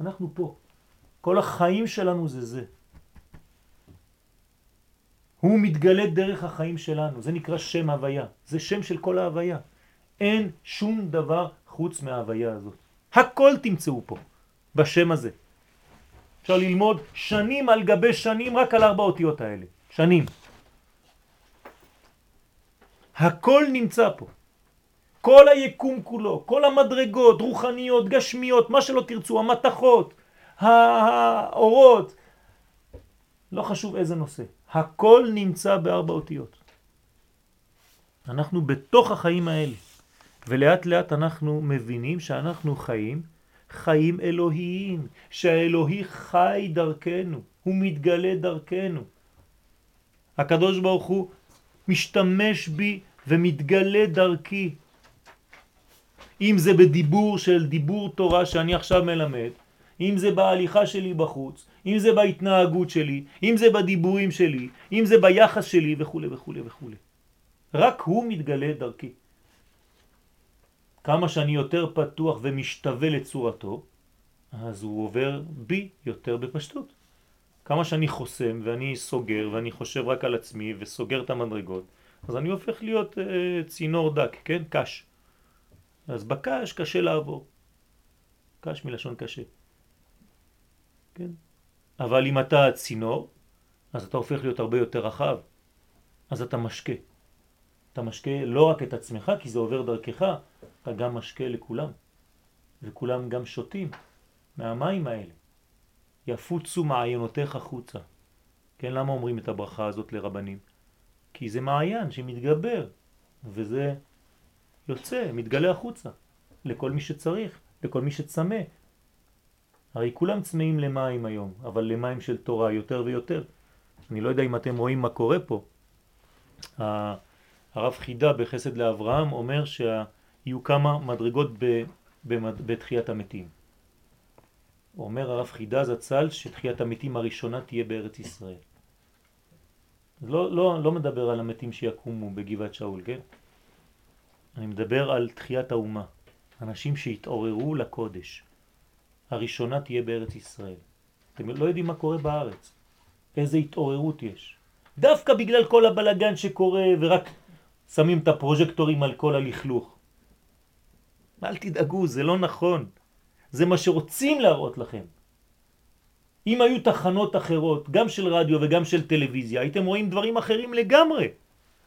[SPEAKER 1] אנחנו פה. כל החיים שלנו זה זה. הוא מתגלה דרך החיים שלנו, זה נקרא שם הוויה, זה שם של כל ההוויה. אין שום דבר חוץ מההוויה הזאת. הכל תמצאו פה, בשם הזה. אפשר ללמוד שנים על גבי שנים רק על ארבע אותיות האלה. שנים. הכל נמצא פה. כל היקום כולו, כל המדרגות, רוחניות, גשמיות, מה שלא תרצו, המתחות, האורות, לא חשוב איזה נושא. הכל נמצא בארבע אותיות. אנחנו בתוך החיים האלה, ולאט לאט אנחנו מבינים שאנחנו חיים חיים אלוהיים, שהאלוהי חי דרכנו, הוא מתגלה דרכנו. הקדוש ברוך הוא משתמש בי ומתגלה דרכי. אם זה בדיבור של דיבור תורה שאני עכשיו מלמד, אם זה בהליכה שלי בחוץ, אם זה בהתנהגות שלי, אם זה בדיבורים שלי, אם זה ביחס שלי וכו' וכו' וכו'. רק הוא מתגלה דרכי. כמה שאני יותר פתוח ומשתווה לצורתו, אז הוא עובר בי יותר בפשטות. כמה שאני חוסם ואני סוגר ואני חושב רק על עצמי וסוגר את המדרגות, אז אני הופך להיות אה, צינור דק, כן? קש. אז בקש קשה לעבור. קש מלשון קשה. כן? אבל אם אתה צינור, אז אתה הופך להיות הרבה יותר רחב. אז אתה משקה. אתה משקה לא רק את עצמך, כי זה עובר דרכך, אתה גם משקה לכולם. וכולם גם שותים מהמים האלה. יפוצו מעיינותיך חוצה. כן, למה אומרים את הברכה הזאת לרבנים? כי זה מעיין שמתגבר, וזה יוצא, מתגלה החוצה, לכל מי שצריך, לכל מי שצמא, הרי כולם צמאים למים היום, אבל למים של תורה יותר ויותר. אני לא יודע אם אתם רואים מה קורה פה. הרב חידה בחסד לאברהם אומר שיהיו כמה מדרגות בתחיית המתים. אומר הרב חידה זצ"ל שתחיית המתים הראשונה תהיה בארץ ישראל. לא, לא, לא מדבר על המתים שיקומו בגבעת שאול, כן? אני מדבר על תחיית האומה. אנשים שהתעוררו לקודש. הראשונה תהיה בארץ ישראל. אתם לא יודעים מה קורה בארץ, איזה התעוררות יש. דווקא בגלל כל הבלגן שקורה ורק שמים את הפרוז'קטורים על כל הלכלוך. אל תדאגו, זה לא נכון. זה מה שרוצים להראות לכם. אם היו תחנות אחרות, גם של רדיו וגם של טלוויזיה, הייתם רואים דברים אחרים לגמרי.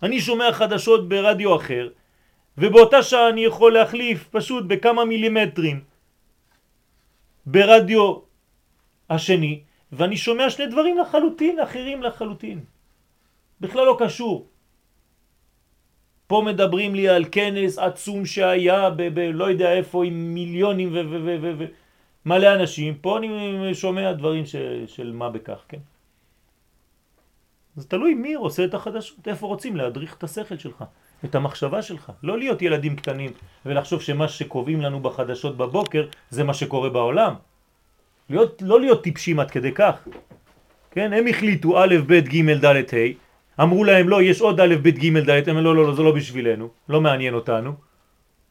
[SPEAKER 1] אני שומע חדשות ברדיו אחר, ובאותה שעה אני יכול להחליף פשוט בכמה מילימטרים ברדיו השני, ואני שומע שני דברים לחלוטין, אחרים לחלוטין. בכלל לא קשור. פה מדברים לי על כנס עצום שהיה לא יודע איפה עם מיליונים ומלא אנשים, פה אני שומע דברים ש, של מה בכך, כן? זה תלוי מי עושה את החדשות, איפה רוצים להדריך את השכל שלך, את המחשבה שלך. לא להיות ילדים קטנים ולחשוב שמה שקובעים לנו בחדשות בבוקר זה מה שקורה בעולם. להיות, לא להיות טיפשים עד כדי כך. כן, הם החליטו א', ב', ג', ד', ה', אמרו להם לא, יש עוד א', ב', ג', ד', הם לא, לא, לא, זה לא בשבילנו, לא מעניין אותנו.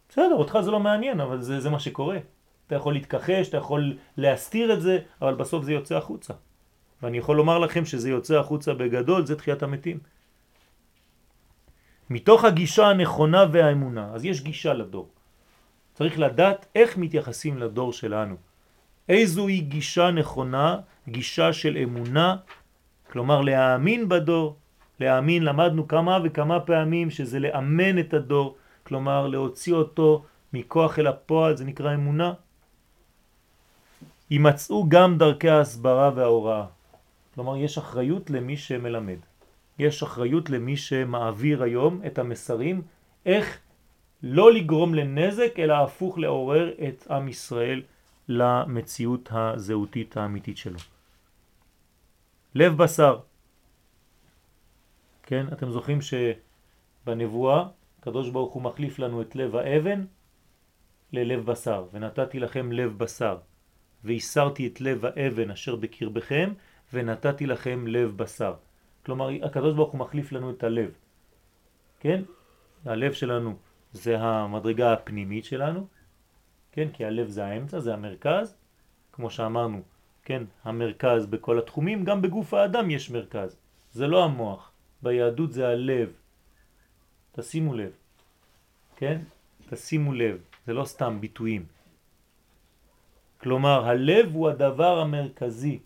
[SPEAKER 1] בסדר, אותך זה לא מעניין, אבל זה, זה מה שקורה. אתה יכול להתכחש, אתה יכול להסתיר את זה, אבל בסוף זה יוצא החוצה. ואני יכול לומר לכם שזה יוצא החוצה בגדול, זה תחיית המתים. מתוך הגישה הנכונה והאמונה, אז יש גישה לדור. צריך לדעת איך מתייחסים לדור שלנו. איזו היא גישה נכונה, גישה של אמונה, כלומר להאמין בדור, להאמין, למדנו כמה וכמה פעמים שזה לאמן את הדור, כלומר להוציא אותו מכוח אל הפועל, זה נקרא אמונה. יימצאו גם דרכי ההסברה וההוראה. כלומר, יש אחריות למי שמלמד. יש אחריות למי שמעביר היום את המסרים, איך לא לגרום לנזק, אלא הפוך לעורר את עם ישראל למציאות הזהותית האמיתית שלו. לב בשר. כן, אתם זוכרים שבנבואה קדוש ברוך הוא מחליף לנו את לב האבן ללב בשר, ונתתי לכם לב בשר, והסרתי את לב האבן אשר בקרבכם, ונתתי לכם לב בשר. כלומר, הקדוש ברוך הוא מחליף לנו את הלב. כן? הלב שלנו זה המדרגה הפנימית שלנו, כן? כי הלב זה האמצע, זה המרכז, כמו שאמרנו, כן? המרכז בכל התחומים, גם בגוף האדם יש מרכז. זה לא המוח, ביהדות זה הלב. תשימו לב, כן? תשימו לב, זה לא סתם ביטויים. כלומר, הלב הוא הדבר המרכזי,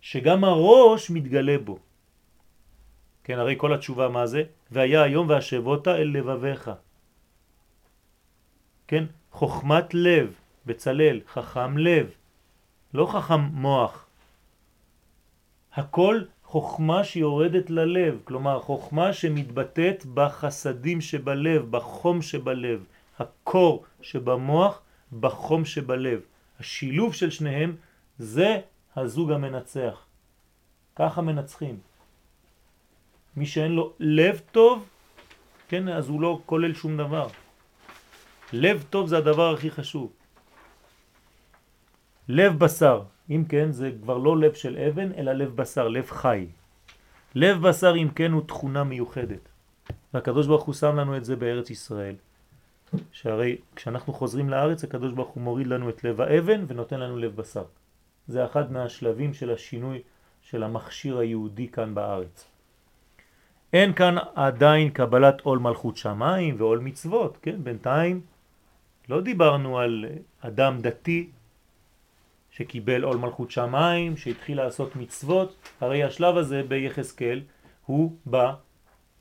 [SPEAKER 1] שגם הראש מתגלה בו. כן, הרי כל התשובה מה זה? והיה היום והשבות אל לבביך. כן, חוכמת לב, בצלל, חכם לב, לא חכם מוח. הכל חוכמה שיורדת ללב, כלומר חוכמה שמתבטאת בחסדים שבלב, בחום שבלב, הקור שבמוח, בחום שבלב. השילוב של שניהם זה הזוג המנצח. ככה מנצחים. מי שאין לו לב טוב, כן, אז הוא לא כולל שום דבר. לב טוב זה הדבר הכי חשוב. לב בשר, אם כן זה כבר לא לב של אבן אלא לב בשר, לב חי. לב בשר אם כן הוא תכונה מיוחדת. והקדוש ברוך הוא שם לנו את זה בארץ ישראל. שהרי כשאנחנו חוזרים לארץ הקדוש ברוך הוא מוריד לנו את לב האבן ונותן לנו לב בשר. זה אחד מהשלבים של השינוי של המכשיר היהודי כאן בארץ. אין כאן עדיין קבלת עול מלכות שמיים ועול מצוות, כן? בינתיים לא דיברנו על אדם דתי שקיבל עול מלכות שמיים, שהתחיל לעשות מצוות, הרי השלב הזה ביחזקאל הוא בא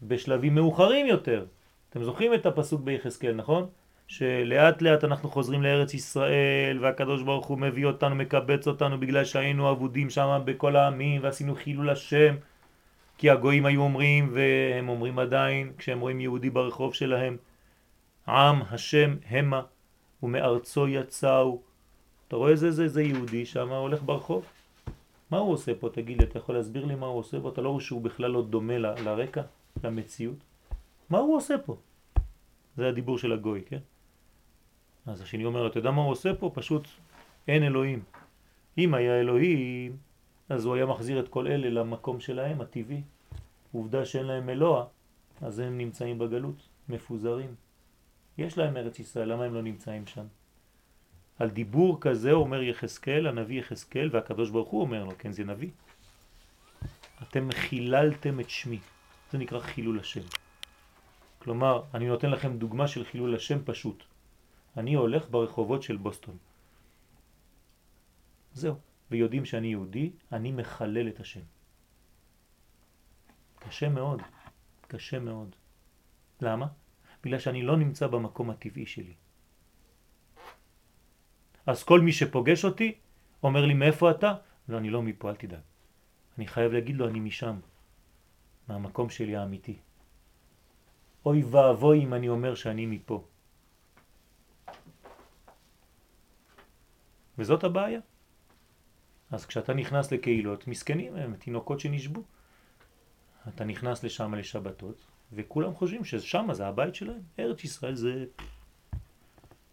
[SPEAKER 1] בשלבים מאוחרים יותר. אתם זוכרים את הפסוק ביחזקאל, נכון? שלאט לאט אנחנו חוזרים לארץ ישראל והקדוש ברוך הוא מביא אותנו, מקבץ אותנו בגלל שהיינו אבודים שם בכל העמים ועשינו חילול השם כי הגויים היו אומרים והם אומרים עדיין כשהם רואים יהודי ברחוב שלהם עם השם המה ומארצו יצאו. אתה רואה איזה זה, זה יהודי שם הולך ברחוב? מה הוא עושה פה תגיד לי? אתה יכול להסביר לי מה הוא עושה פה? אתה לא רואה שהוא בכלל לא דומה ל, לרקע למציאות? מה הוא עושה פה? זה הדיבור של הגוי כן? אז השני אומר אתה יודע מה הוא עושה פה? פשוט אין אלוהים. אם היה אלוהים אז הוא היה מחזיר את כל אלה למקום שלהם הטבעי עובדה שאין להם אלוה אז הם נמצאים בגלות מפוזרים יש להם ארץ ישראל, למה הם לא נמצאים שם? על דיבור כזה אומר יחזקאל, הנביא יחזקאל, והקדוש ברוך הוא אומר לו, כן זה נביא. אתם חיללתם את שמי, זה נקרא חילול השם. כלומר, אני נותן לכם דוגמה של חילול השם פשוט. אני הולך ברחובות של בוסטון. זהו. ויודעים שאני יהודי, אני מחלל את השם. קשה מאוד, קשה מאוד. למה? בגלל שאני לא נמצא במקום הטבעי שלי. אז כל מי שפוגש אותי אומר לי מאיפה אתה? לא, אני לא מפה, אל תדאג. אני חייב להגיד לו אני משם, מהמקום שלי האמיתי. אוי ואבוי אם אני אומר שאני מפה. וזאת הבעיה. אז כשאתה נכנס לקהילות, מסכנים הם, תינוקות שנשבו. אתה נכנס לשם לשבתות, וכולם חושבים ששם זה הבית שלהם. ארץ ישראל זה...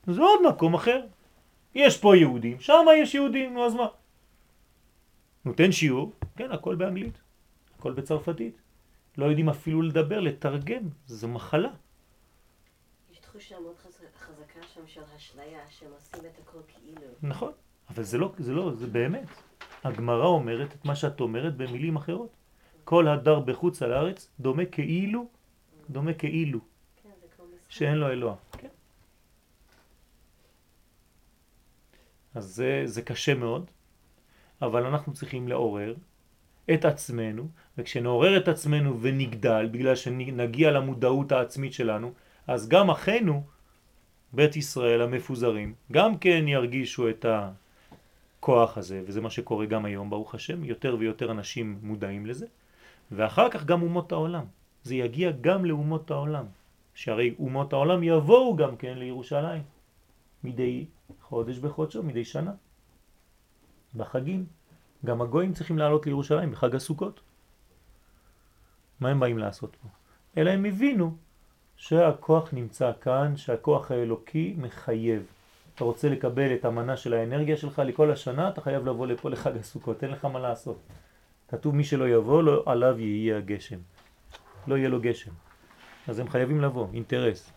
[SPEAKER 1] זה עוד מקום אחר. יש פה יהודים, שם יש יהודים, נו אז מה? נותן שיעור, כן, הכל באנגלית, הכל בצרפתית. לא יודעים אפילו לדבר, לתרגם, זו מחלה.
[SPEAKER 2] יש תחושה מאוד חזקה שם של אשליה, שהם עושים את הכל כאילו.
[SPEAKER 1] נכון, אבל זה לא, זה לא, זה באמת. הגמרא אומרת את מה שאת אומרת במילים אחרות. כל הדר בחוץ על הארץ דומה כאילו, דומה כאילו,
[SPEAKER 2] כן.
[SPEAKER 1] שאין לו אלוה. כן. אז זה, זה קשה מאוד, אבל אנחנו צריכים לעורר את עצמנו, וכשנעורר את עצמנו ונגדל, בגלל שנגיע למודעות העצמית שלנו, אז גם אחינו, בית ישראל המפוזרים, גם כן ירגישו את הכוח הזה, וזה מה שקורה גם היום, ברוך השם, יותר ויותר אנשים מודעים לזה, ואחר כך גם אומות העולם. זה יגיע גם לאומות העולם, שהרי אומות העולם יבואו גם כן לירושלים, מדי חודש בחודשו, מדי שנה, בחגים. גם הגויים צריכים לעלות לירושלים בחג הסוכות. מה הם באים לעשות פה? אלא הם הבינו שהכוח נמצא כאן, שהכוח האלוקי מחייב. אתה רוצה לקבל את המנה של האנרגיה שלך לכל השנה, אתה חייב לבוא לפה לחג הסוכות, אין לך מה לעשות. כתוב מי שלא יבוא, לא, עליו יהיה הגשם. לא יהיה לו גשם. אז הם חייבים לבוא, אינטרס.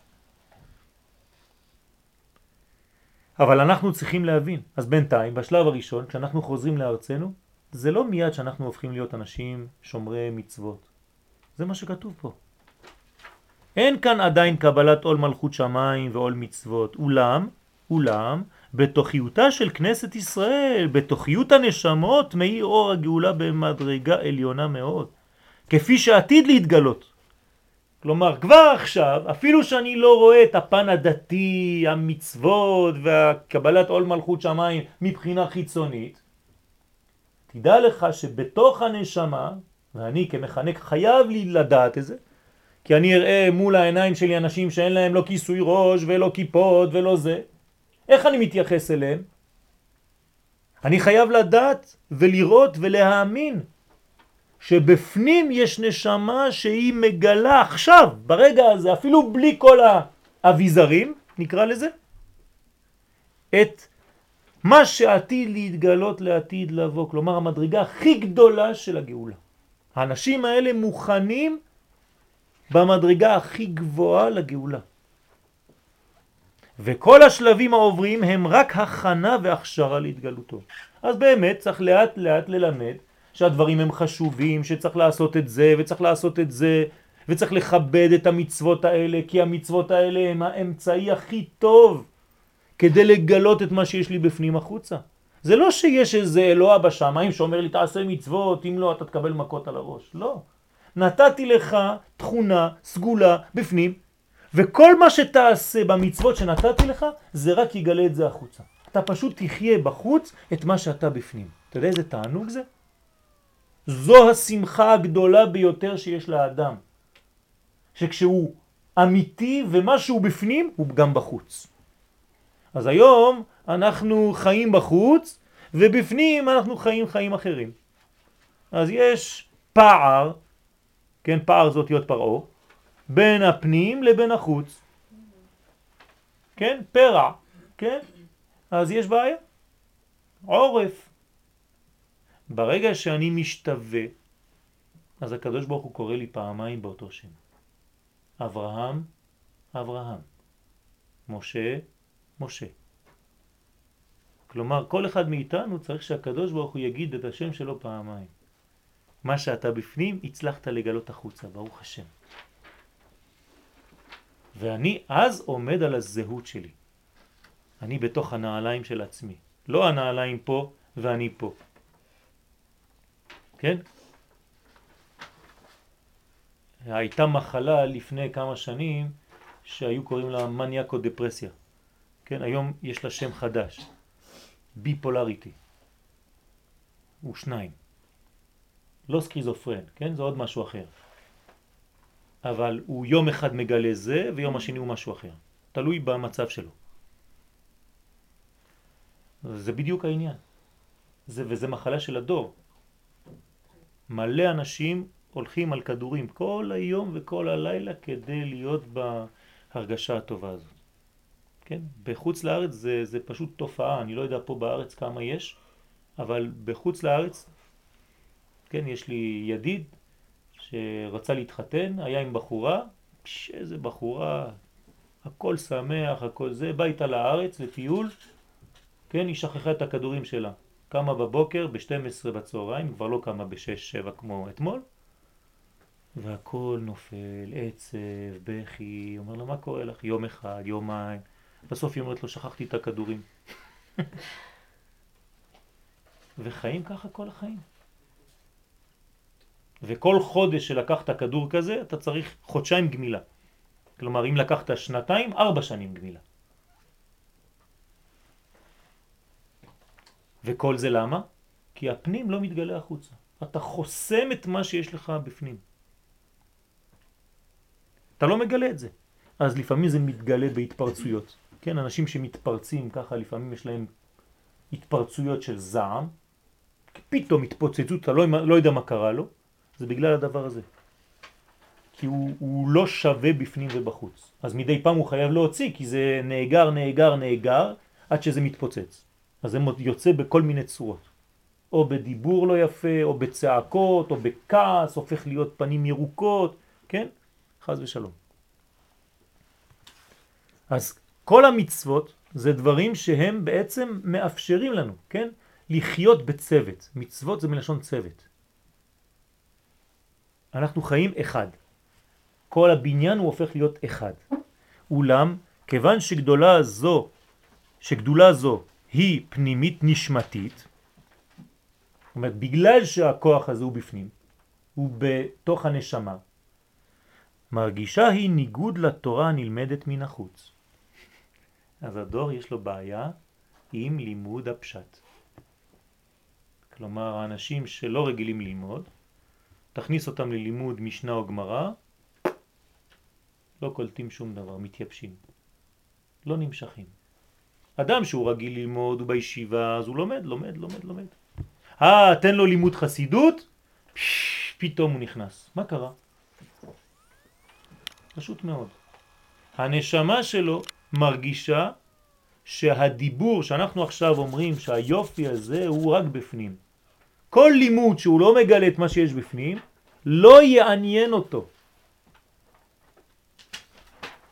[SPEAKER 1] אבל אנחנו צריכים להבין. אז בינתיים, בשלב הראשון, כשאנחנו חוזרים לארצנו, זה לא מיד שאנחנו הופכים להיות אנשים שומרי מצוות. זה מה שכתוב פה. אין כאן עדיין קבלת עול מלכות שמיים ועול מצוות, אולם, אולם, בתוכיותה של כנסת ישראל, בתוכיות הנשמות, מאיר אור הגאולה במדרגה עליונה מאוד, כפי שעתיד להתגלות. כלומר, כבר עכשיו, אפילו שאני לא רואה את הפן הדתי, המצוות והקבלת עול מלכות שמיים מבחינה חיצונית, תדע לך שבתוך הנשמה, ואני כמחנק חייב לי לדעת את זה, כי אני אראה מול העיניים שלי אנשים שאין להם לא כיסוי ראש ולא כיפות ולא זה, איך אני מתייחס אליהם? אני חייב לדעת ולראות ולהאמין שבפנים יש נשמה שהיא מגלה עכשיו, ברגע הזה, אפילו בלי כל האביזרים, נקרא לזה, את מה שעתיד להתגלות לעתיד לבוא, כלומר המדרגה הכי גדולה של הגאולה. האנשים האלה מוכנים במדרגה הכי גבוהה לגאולה. וכל השלבים העוברים הם רק הכנה והכשרה להתגלותו. אז באמת צריך לאט לאט ללמד שהדברים הם חשובים, שצריך לעשות את זה וצריך לעשות את זה וצריך לכבד את המצוות האלה כי המצוות האלה הם האמצעי הכי טוב כדי לגלות את מה שיש לי בפנים החוצה. זה לא שיש איזה אלוה בשמיים שאומר לי תעשה מצוות, אם לא אתה תקבל מכות על הראש. לא. נתתי לך תכונה סגולה בפנים, וכל מה שתעשה במצוות שנתתי לך, זה רק יגלה את זה החוצה. אתה פשוט תחיה בחוץ את מה שאתה בפנים. אתה יודע איזה תענוג זה? זו השמחה הגדולה ביותר שיש לאדם. שכשהוא אמיתי ומה שהוא בפנים הוא גם בחוץ. אז היום אנחנו חיים בחוץ ובפנים אנחנו חיים חיים אחרים. אז יש פער, כן, פער זאת להיות פרעו, בין הפנים לבין החוץ. כן, פרע, כן? אז יש בעיה. עורף. ברגע שאני משתווה, אז הקדוש ברוך הוא קורא לי פעמיים באותו שם. אברהם, אברהם. משה, משה. כלומר, כל אחד מאיתנו צריך שהקדוש ברוך הוא יגיד את השם שלו פעמיים. מה שאתה בפנים, הצלחת לגלות החוצה, ברוך השם. ואני אז עומד על הזהות שלי. אני בתוך הנעליים של עצמי. לא הנעליים פה ואני פה. כן? הייתה מחלה לפני כמה שנים שהיו קוראים לה מניאקו דפרסיה. כן, היום יש לה שם חדש, ביפולריטי. הוא שניים. לא סקריזופרן, כן? זה עוד משהו אחר. אבל הוא יום אחד מגלה זה ויום השני הוא משהו אחר. תלוי במצב שלו. זה בדיוק העניין. זה, וזה מחלה של הדור. מלא אנשים הולכים על כדורים כל היום וכל הלילה כדי להיות בהרגשה הטובה הזאת. כן? בחוץ לארץ זה, זה פשוט תופעה, אני לא יודע פה בארץ כמה יש, אבל בחוץ לארץ, כן, יש לי ידיד שרצה להתחתן, היה עם בחורה, איזה בחורה, הכל שמח, הכל זה, בא איתה לארץ לטיול, כן, היא שכחה את הכדורים שלה. קמה בבוקר ב-12 בצהריים, כבר לא קמה ב-6-7 כמו אתמול, והכל נופל, עצב, בכי, אומר לה, מה קורה לך? יום אחד, יומיים, בסוף היא אומרת לו, שכחתי את הכדורים. וחיים ככה כל החיים. וכל חודש שלקחת כדור כזה, אתה צריך חודשיים גמילה. כלומר, אם לקחת שנתיים, ארבע שנים גמילה. וכל זה למה? כי הפנים לא מתגלה החוצה. אתה חוסם את מה שיש לך בפנים. אתה לא מגלה את זה. אז לפעמים זה מתגלה בהתפרצויות. כן, אנשים שמתפרצים ככה, לפעמים יש להם התפרצויות של זעם, פתאום התפוצצות, אתה לא, לא יודע מה קרה לו, זה בגלל הדבר הזה. כי הוא, הוא לא שווה בפנים ובחוץ. אז מדי פעם הוא חייב להוציא, כי זה נאגר, נאגר, נאגר, עד שזה מתפוצץ. אז זה יוצא בכל מיני צורות. או בדיבור לא יפה, או בצעקות, או בכעס, הופך להיות פנים ירוקות, כן? חז ושלום. אז כל המצוות זה דברים שהם בעצם מאפשרים לנו, כן? לחיות בצוות. מצוות זה מלשון צוות. אנחנו חיים אחד. כל הבניין הוא הופך להיות אחד. אולם, כיוון שגדולה זו, שגדולה זו היא פנימית נשמתית, זאת אומרת, בגלל שהכוח הזה הוא בפנים, הוא בתוך הנשמה, מרגישה היא ניגוד לתורה הנלמדת מן החוץ. אז הדור יש לו בעיה עם לימוד הפשט. כלומר, האנשים שלא רגילים ללמוד, תכניס אותם ללימוד משנה או גמרא, לא קולטים שום דבר, מתייבשים. לא נמשכים. אדם שהוא רגיל ללמוד, הוא בישיבה, אז הוא לומד, לומד, לומד, לומד. אה, תן לו לימוד חסידות, פתאום הוא נכנס. מה קרה? פשוט מאוד. הנשמה שלו מרגישה שהדיבור שאנחנו עכשיו אומרים שהיופי הזה הוא רק בפנים. כל לימוד שהוא לא מגלה את מה שיש בפנים, לא יעניין אותו.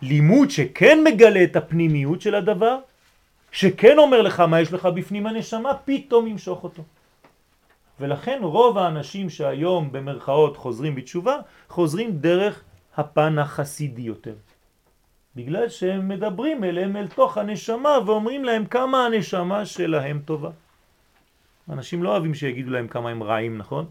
[SPEAKER 1] לימוד שכן מגלה את הפנימיות של הדבר, שכן אומר לך מה יש לך בפנים הנשמה, פתאום ימשוך אותו. ולכן רוב האנשים שהיום במרכאות חוזרים בתשובה, חוזרים דרך הפן החסידי יותר. בגלל שהם מדברים אליהם אל תוך הנשמה ואומרים להם כמה הנשמה שלהם טובה. אנשים לא אוהבים שיגידו להם כמה הם רעים, נכון?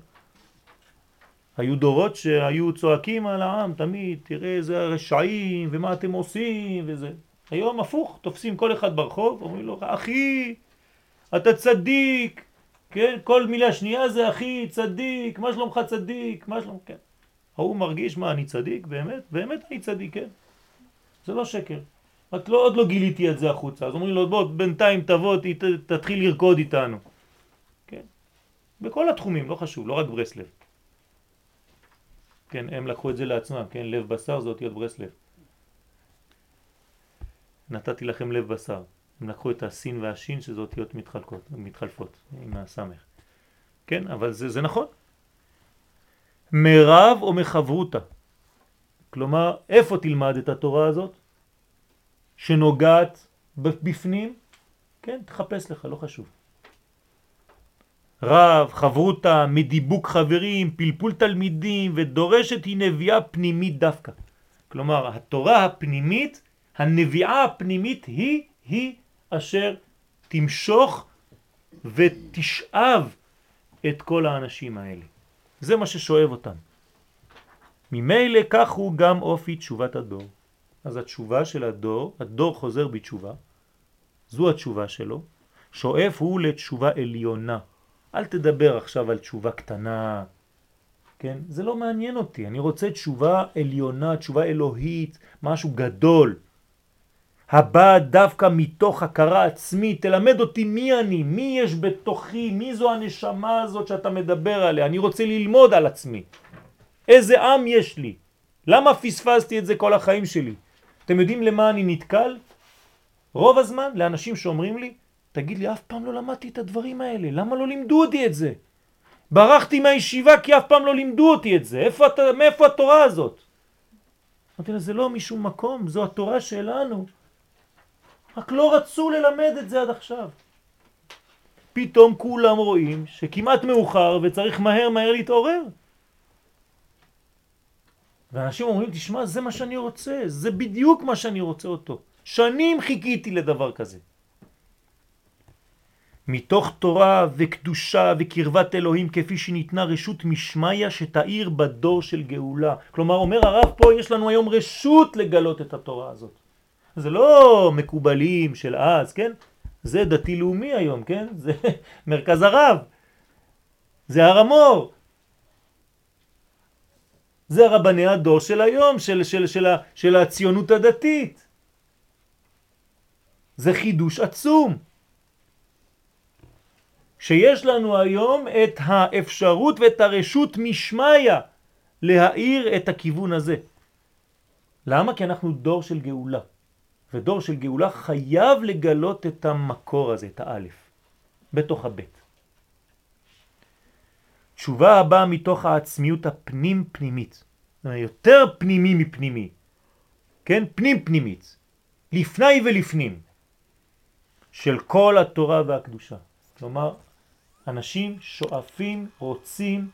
[SPEAKER 1] היו דורות שהיו צועקים על העם תמיד, תראה איזה רשעים ומה אתם עושים וזה. היום הפוך, תופסים כל אחד ברחוב, אומרים לו, אחי, אתה צדיק, כן? כל מילה שנייה זה אחי, צדיק, מה שלומך צדיק, מה שלומך, כן. ההוא מרגיש, מה, אני צדיק? באמת? באמת אני צדיק, כן. זה לא שקר. רק לא, עוד לא גיליתי את זה החוצה. אז אומרים לו, בוא, בינתיים תבוא, תתחיל לרקוד איתנו. בכל התחומים, לא חשוב, לא רק ברסלב. כן, הם לקחו את זה לעצמם, כן, לב בשר זה אותיות ברסלב. נתתי לכם לב בשר. הם לקחו את הסין והשין שזה אותיות מתחלקות, מתחלפות עם הסמך. כן, אבל זה, זה נכון. מרב או מחברותה. כלומר, איפה תלמד את התורה הזאת? שנוגעת בפנים? כן, תחפש לך, לא חשוב. רב, חברותה, מדיבוק חברים, פלפול תלמידים, ודורשת היא נביאה פנימית דווקא. כלומר, התורה הפנימית, הנביעה הפנימית היא, היא אשר תמשוך ותשאב את כל האנשים האלה. זה מה ששואב אותם. ממילא כך הוא גם אופי תשובת הדור. אז התשובה של הדור, הדור חוזר בתשובה, זו התשובה שלו, שואף הוא לתשובה עליונה. אל תדבר עכשיו על תשובה קטנה, כן? זה לא מעניין אותי, אני רוצה תשובה עליונה, תשובה אלוהית, משהו גדול. הבא דווקא מתוך הכרה עצמית, תלמד אותי מי אני, מי יש בתוכי, מי זו הנשמה הזאת שאתה מדבר עליה, אני רוצה ללמוד על עצמי. איזה עם יש לי? למה פספסתי את זה כל החיים שלי? אתם יודעים למה אני נתקל? רוב הזמן לאנשים שאומרים לי, תגיד לי, אף פעם לא למדתי את הדברים האלה, למה לא לימדו אותי את זה? ברחתי מהישיבה כי אף פעם לא לימדו אותי את זה, איפה, מאיפה התורה הזאת? אמרתי לה, זה לא משום מקום, זו התורה שלנו. רק לא רצו ללמד את זה עד עכשיו. פתאום כולם רואים שכמעט מאוחר וצריך מהר מהר להתעורר. ואנשים אומרים, תשמע, זה מה שאני רוצה, זה בדיוק מה שאני רוצה אותו. שנים חיכיתי לדבר כזה. מתוך תורה וקדושה וקרבת אלוהים כפי שניתנה רשות משמיה שתאיר בדור של גאולה. כלומר, אומר הרב פה, יש לנו היום רשות לגלות את התורה הזאת. זה לא מקובלים של אז, כן? זה דתי לאומי היום, כן? זה מרכז הרב. זה הרמור. זה רבני הדור של היום, של, של, של, של הציונות הדתית. זה חידוש עצום. שיש לנו היום את האפשרות ואת הרשות משמיה להאיר את הכיוון הזה. למה? כי אנחנו דור של גאולה. ודור של גאולה חייב לגלות את המקור הזה, את האלף, בתוך הבית. תשובה הבאה מתוך העצמיות הפנים פנימית. יותר פנימי מפנימי. כן? פנים פנימית. לפני ולפנים. של כל התורה והקדושה. כלומר, אנשים שואפים, רוצים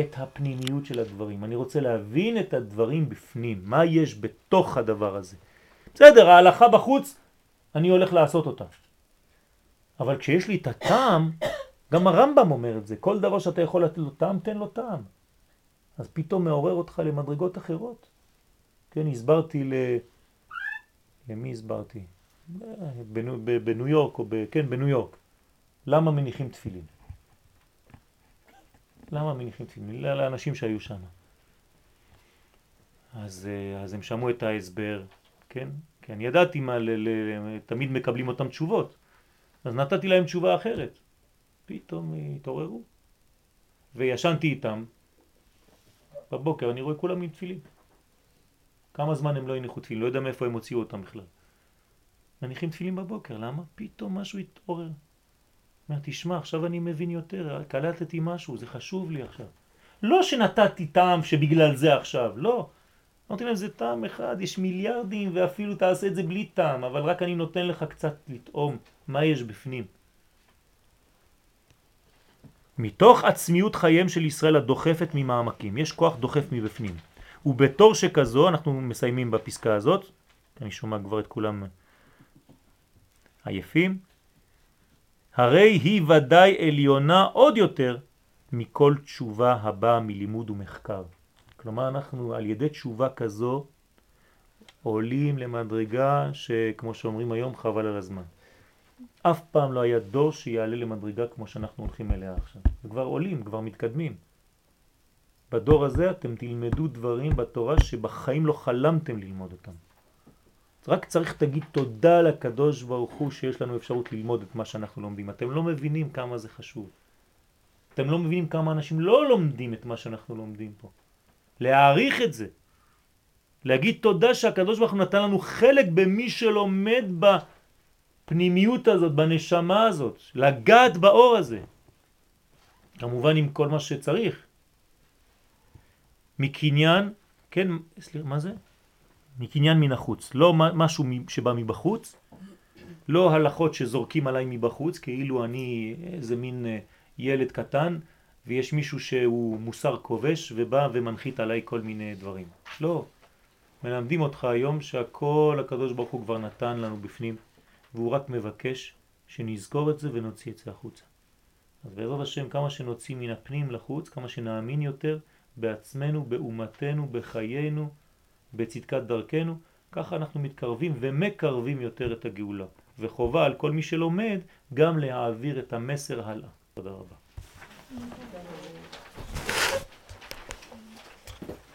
[SPEAKER 1] את הפנימיות של הדברים. אני רוצה להבין את הדברים בפנים, מה יש בתוך הדבר הזה. בסדר, ההלכה בחוץ, אני הולך לעשות אותה. אבל כשיש לי את הטעם, גם הרמב"ם אומר את זה, כל דבר שאתה יכול לתת לו טעם, תן לו טעם. אז פתאום מעורר אותך למדרגות אחרות. כן, הסברתי ל... למי הסברתי? בניו, בניו יורק, או ב... כן, בניו יורק. למה מניחים תפילין? למה מניחים תפילין? לאנשים שהיו שם. אז, אה, אז הם שמעו את ההסבר, כן? כי אני ידעתי מה, ל, ל, תמיד מקבלים אותם תשובות. אז נתתי להם תשובה אחרת. פתאום התעוררו. וישנתי איתם. בבוקר אני רואה כולם עם תפילין. כמה זמן הם לא הניחו תפילין, לא יודע מאיפה הם הוציאו אותם בכלל. מניחים תפילין בבוקר, למה? פתאום משהו התעורר. אומר, תשמע, עכשיו אני מבין יותר, קלטתי משהו, זה חשוב לי עכשיו. לא שנתתי טעם שבגלל זה עכשיו, לא. אמרתי להם, זה טעם אחד, יש מיליארדים ואפילו תעשה את זה בלי טעם, אבל רק אני נותן לך קצת לטעום מה יש בפנים. מתוך עצמיות חייהם של ישראל הדוחפת ממעמקים, יש כוח דוחף מבפנים. ובתור שכזו, אנחנו מסיימים בפסקה הזאת, אני שומע כבר את כולם עייפים, הרי היא ודאי עליונה עוד יותר מכל תשובה הבאה מלימוד ומחקר. כלומר אנחנו על ידי תשובה כזו עולים למדרגה שכמו שאומרים היום חבל על הזמן. אף פעם לא היה דור שיעלה למדרגה כמו שאנחנו הולכים אליה עכשיו. וכבר עולים, כבר מתקדמים. בדור הזה אתם תלמדו דברים בתורה שבחיים לא חלמתם ללמוד אותם. רק צריך תגיד תודה לקדוש ברוך הוא שיש לנו אפשרות ללמוד את מה שאנחנו לומדים. אתם לא מבינים כמה זה חשוב. אתם לא מבינים כמה אנשים לא לומדים את מה שאנחנו לומדים פה. להעריך את זה. להגיד תודה שהקדוש ברוך הוא נתן לנו חלק במי שלומד בפנימיות הזאת, בנשמה הזאת, לגעת באור הזה. כמובן עם כל מה שצריך. מקניין, כן, סליחה, מה זה? מקניין מן החוץ, לא משהו שבא מבחוץ, לא הלכות שזורקים עליי מבחוץ, כאילו אני איזה מין אה, ילד קטן, ויש מישהו שהוא מוסר כובש ובא ומנחית עליי כל מיני דברים. לא. מלמדים אותך היום שהכל הקדוש ברוך הוא כבר נתן לנו בפנים, והוא רק מבקש שנזכור את זה ונוציא את זה החוצה. אז בעזרת השם, כמה שנוציא מן הפנים לחוץ, כמה שנאמין יותר בעצמנו, באומתנו, בחיינו, בצדקת דרכנו, ככה אנחנו מתקרבים ומקרבים יותר את הגאולה. וחובה על כל מי שלומד גם להעביר את המסר הלאה. תודה רבה.